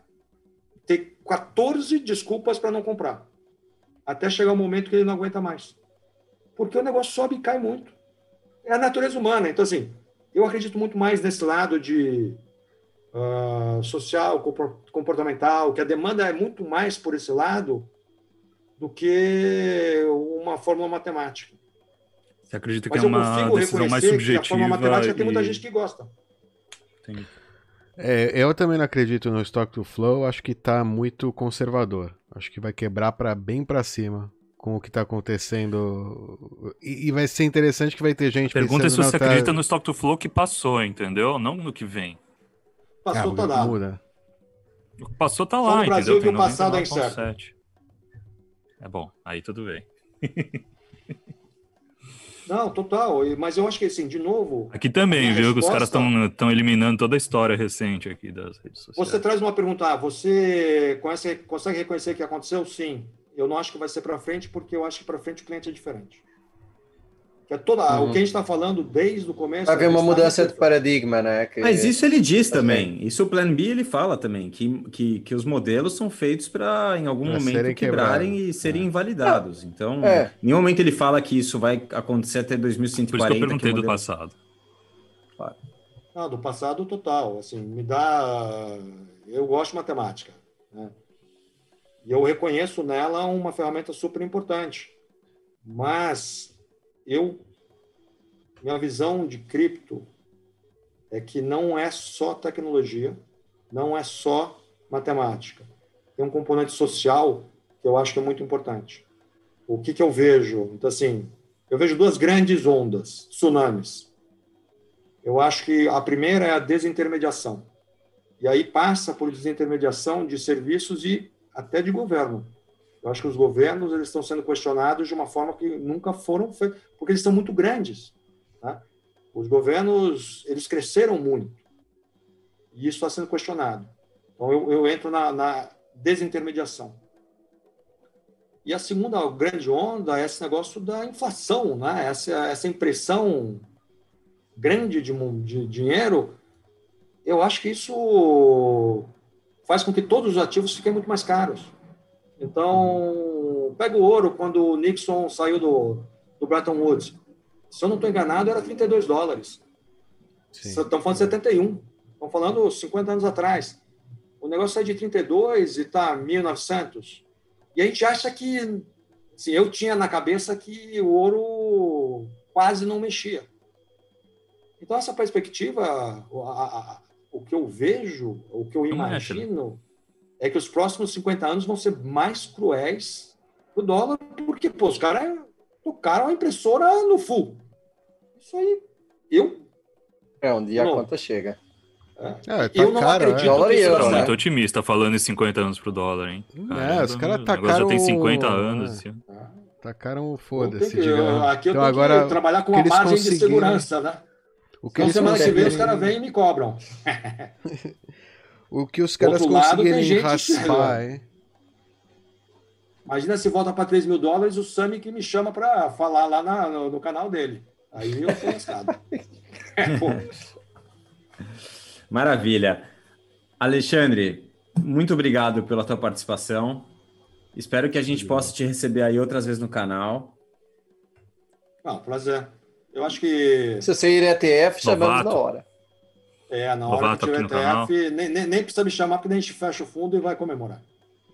ter 14 desculpas para não comprar, até chegar o um momento que ele não aguenta mais. Porque o negócio sobe e cai muito. É a natureza humana. Então, assim, eu acredito muito mais nesse lado de uh, social, comportamental, que a demanda é muito mais por esse lado do que uma fórmula matemática. Você acredita que Mas é uma decisão mais subjetiva? Que a fórmula matemática e... tem muita gente que gosta. É, eu também não acredito no stock to flow, acho que está muito conservador. Acho que vai quebrar para bem para cima com o que está acontecendo. E, e, vai ser interessante que vai ter gente Pergunta se você tá... acredita no stock to flow que passou, entendeu? Não no que vem. Passou, ah, tá lá. Muda. O que passou tá lá, no Brasil entendeu? que o passado é incerto. É bom, aí tudo bem. Não, total. Mas eu acho que, assim, de novo. Aqui também, viu? Resposta... Que os caras estão eliminando toda a história recente aqui das redes sociais. Você traz uma pergunta. Ah, você conhece, consegue reconhecer que aconteceu? Sim. Eu não acho que vai ser para frente, porque eu acho que para frente o cliente é diferente. É toda, uhum. O que a gente está falando desde o começo. Vai haver uma mudança de paradigma, né? Que... Mas isso ele diz também. Isso o Plan B ele fala também, que, que, que os modelos são feitos para, em algum pra momento, quebrarem e serem é. invalidados. Então, é. em nenhum momento ele fala que isso vai acontecer até 2140. Por isso que eu perguntei que modelo... do passado. Claro. Não, do passado total. Assim, me dá. Eu gosto de matemática. Né? E eu reconheço nela uma ferramenta super importante. Mas eu minha visão de cripto é que não é só tecnologia, não é só matemática. Tem um componente social que eu acho que é muito importante. O que, que eu vejo? Então, assim, eu vejo duas grandes ondas, tsunamis. Eu acho que a primeira é a desintermediação. E aí passa por desintermediação de serviços e até de governo. Eu acho que os governos eles estão sendo questionados de uma forma que nunca foram feitos, porque eles estão muito grandes. Né? Os governos eles cresceram muito e isso está sendo questionado. Então eu, eu entro na, na, desintermediação. E a segunda grande onda é esse negócio da inflação, né? essa, essa impressão grande de, de dinheiro. Eu acho que isso faz com que todos os ativos fiquem muito mais caros. Então, pega o ouro quando o Nixon saiu do, do Bretton Woods. Se eu não estou enganado, era 32 dólares. Estão falando de 71. Estão falando 50 anos atrás. O negócio sai de 32 e está 1.900. E a gente acha que... Assim, eu tinha na cabeça que o ouro quase não mexia. Então, essa perspectiva, a, a, o que eu vejo, o que eu imagino é que os próximos 50 anos vão ser mais cruéis o dólar, porque pô, os caras tocaram a impressora no full. Isso aí, eu. É, um dia não. a conta chega. É. É, tá eu não caro, acredito é. dólar e euro, né? muito otimista falando em 50 anos pro dólar, hein? É, os caras tacaram... já tem 50 anos, é. assim. Tacaram foda-se. Aqui eu então, agora, que trabalhar com uma margem de segurança, né? O que então, semana que vem os caras vêm e me cobram. O que os caras conseguirem raspar, hein? Imagina se volta para 3 mil dólares, o Sami que me chama para falar lá na, no, no, canal dele. Aí eu tô lascado. Maravilha. Alexandre, muito obrigado pela tua participação. Espero que a gente possa te receber aí outras vezes no canal. Ah, prazer. Eu acho que. Se você ir ETF, chamamos na hora. É, na hora que tiver ETF, nem, nem, nem, precisa me chamar, porque a gente fecha o fundo e vai comemorar.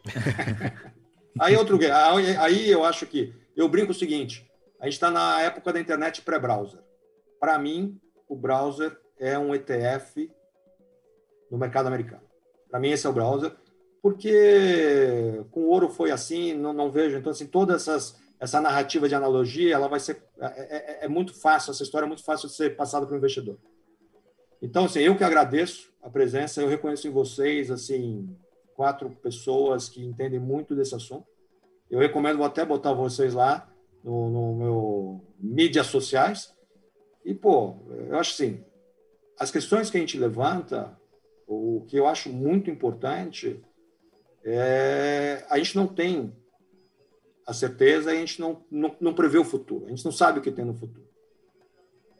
aí, outro, aí, aí eu acho que. Eu brinco o seguinte: a gente está na época da internet pré-browser. Para mim, o browser é um ETF no mercado americano. Para mim, esse é o browser, porque com ouro foi assim, não, não vejo. Então, assim, toda essas, essa narrativa de analogia, ela vai ser. É, é, é muito fácil, essa história é muito fácil de ser passada para o investidor. Então, assim, eu que agradeço a presença, eu reconheço em vocês, assim, quatro pessoas que entendem muito desse assunto. Eu recomendo até botar vocês lá no, no meu mídias sociais. E, pô, eu acho assim, as questões que a gente levanta, o que eu acho muito importante é a gente não tem a certeza, a gente não, não, não prevê o futuro, a gente não sabe o que tem no futuro.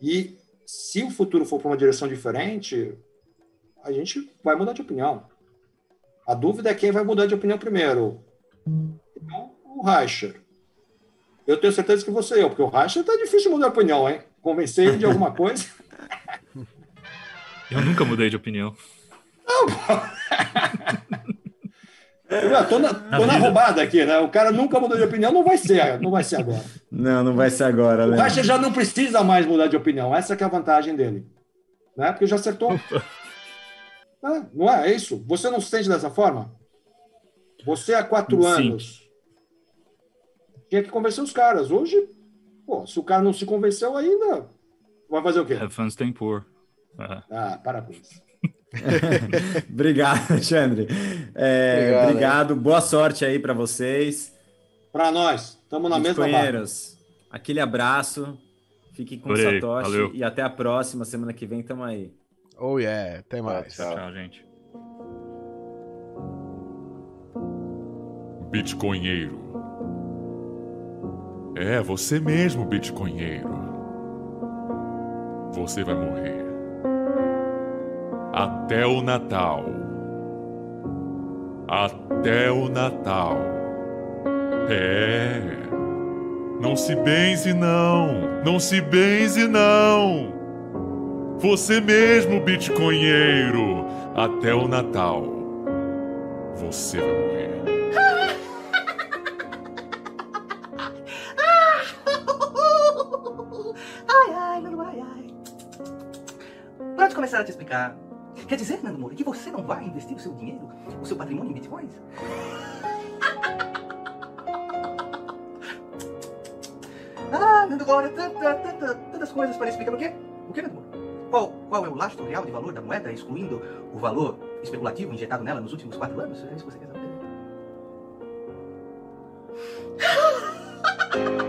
E se o futuro for para uma direção diferente, a gente vai mudar de opinião. A dúvida é quem vai mudar de opinião primeiro. Então, o Reicher. Eu tenho certeza que você eu, porque o Reicher está difícil de mudar de opinião, hein? Convencer ele de alguma coisa. Eu nunca mudei de opinião. Não, Eu tô na, tô na roubada aqui, né? O cara nunca mudou de opinião, não vai ser, não vai ser agora. Não, não vai ser agora, né? O Racha já não precisa mais mudar de opinião. Essa é a vantagem dele. Né? Porque já acertou. Ah, não é? É isso? Você não se sente dessa forma? Você há quatro Sim. anos tinha que convencer os caras. Hoje, pô, se o cara não se convenceu ainda, vai fazer o quê? Have fun staying poor. Ah, para com isso. obrigado, Alexandre. É, obrigado, obrigado. boa sorte aí para vocês. Para nós, estamos na mesma barra. Aquele abraço, fique com o Satoshi valeu. e até a próxima. Semana que vem, tamo aí. Oh yeah, até mais. Tchau, tchau gente. Bitcoinheiro. É, você mesmo, Bitcoinheiro. Você vai morrer até o Natal. Até o Natal. É. Não se benze, não. Não se benze, não. Você mesmo, bitcoinheiro. Até o Natal. Você vai morrer. Ai, ai, ai, ai. Pode começar a te explicar Quer dizer, Nando Moura, que você não vai investir o seu dinheiro, o seu patrimônio em bitcoins? ah, Nando Moura, tantas coisas para explicar o quê? O que, Nando Moura? Qual, qual é o lastro real de valor da moeda, excluindo o valor especulativo injetado nela nos últimos quatro anos? É isso que você quer saber?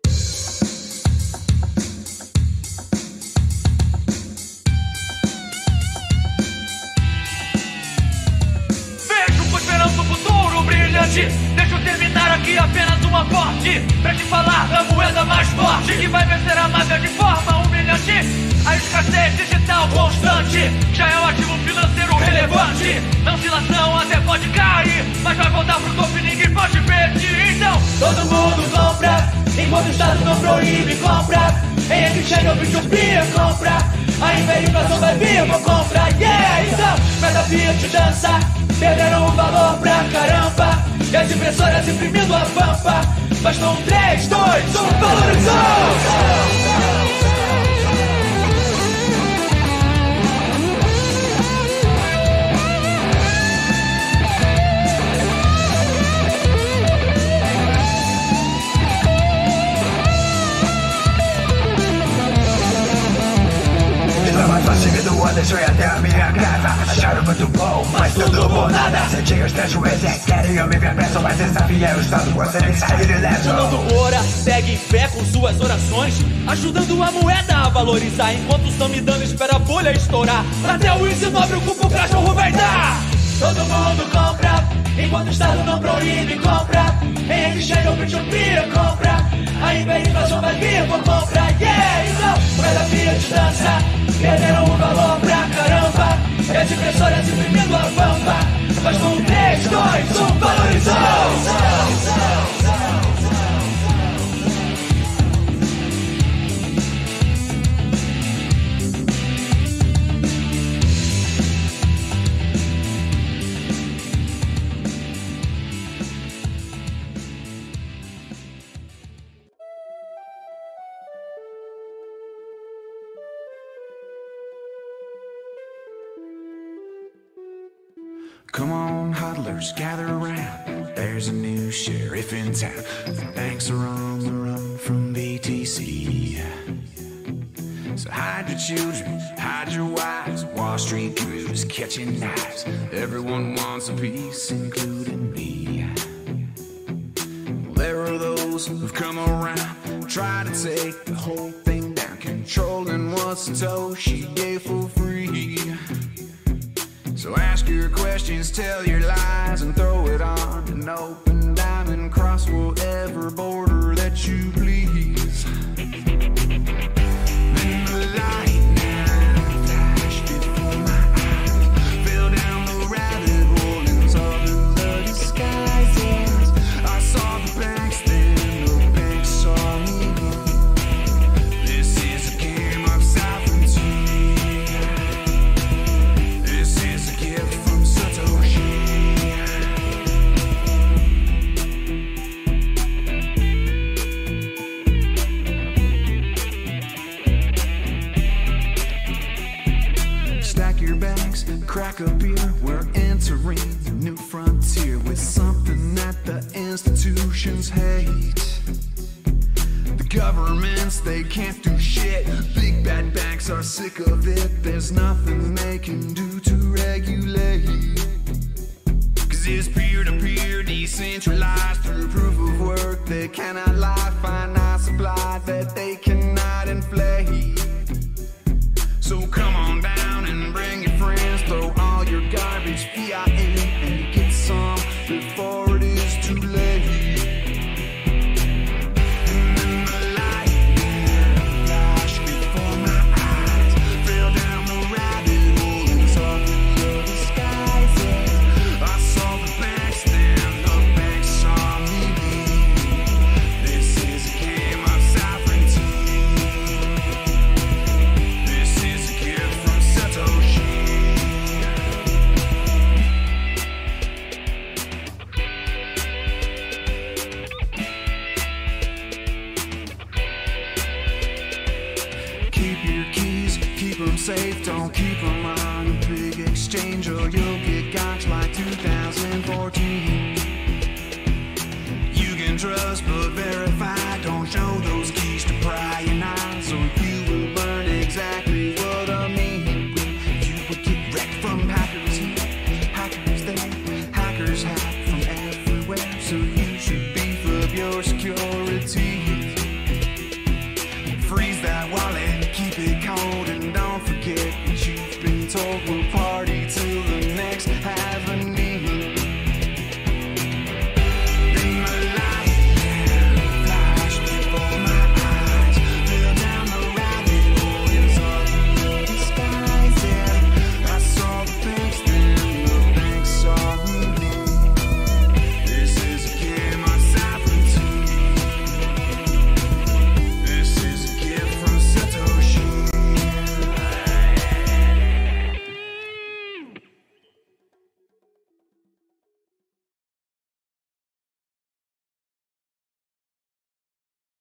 Deixa eu terminar aqui apenas uma forte. Pra te falar da moeda mais forte que vai vencer a máfia de forma humilhante. A escassez digital constante já é um ativo financeiro relevante. Na oscilação até pode cair, mas vai voltar pro topo e ninguém pode pedir. Então, todo mundo compra, enquanto o Estado não proíbe, compra. Em exchange ou Bitcoin, compra. A inflação vai vir, vou comprar, yeah! Então, cada Fiat dança, perderam o valor pra caramba. E as impressoras imprimindo a pampa. Bastam 3, 2, 1, valorizou! Rua, deixou até a minha casa Acharam muito bom, mas tudo bom nada. Senti os três juízes, eu me ver preso Mas desafia o Estado, você nem sair ileso Fernando Ora segue em fé com suas orações Ajudando a moeda a valorizar Enquanto estão me dando, espera a bolha estourar. Até o índice preocupa, o cachorro vai dar. Todo mundo compra, enquanto o Estado não proíbe, compra. Em exchange ou peer compra. A inflação vai vir por compra, yeah! Então, moeda Fiat dança Perderam o valor pra caramba E as impressoras imprimindo a pampa Mas com 3, 2, 1, valorizou! neighbors gather around. There's a new sheriff in town. The banks are on the run from BTC. So hide your children, hide your wives. Wall Street crews catching knives. Everyone wants a piece, including me. Well, there are those who've come around, try to take the whole thing down, controlling what Satoshi gave for free. So ask your questions, tell your lies, and throw it on an open diamond cross whatever border that you please. I'm sick of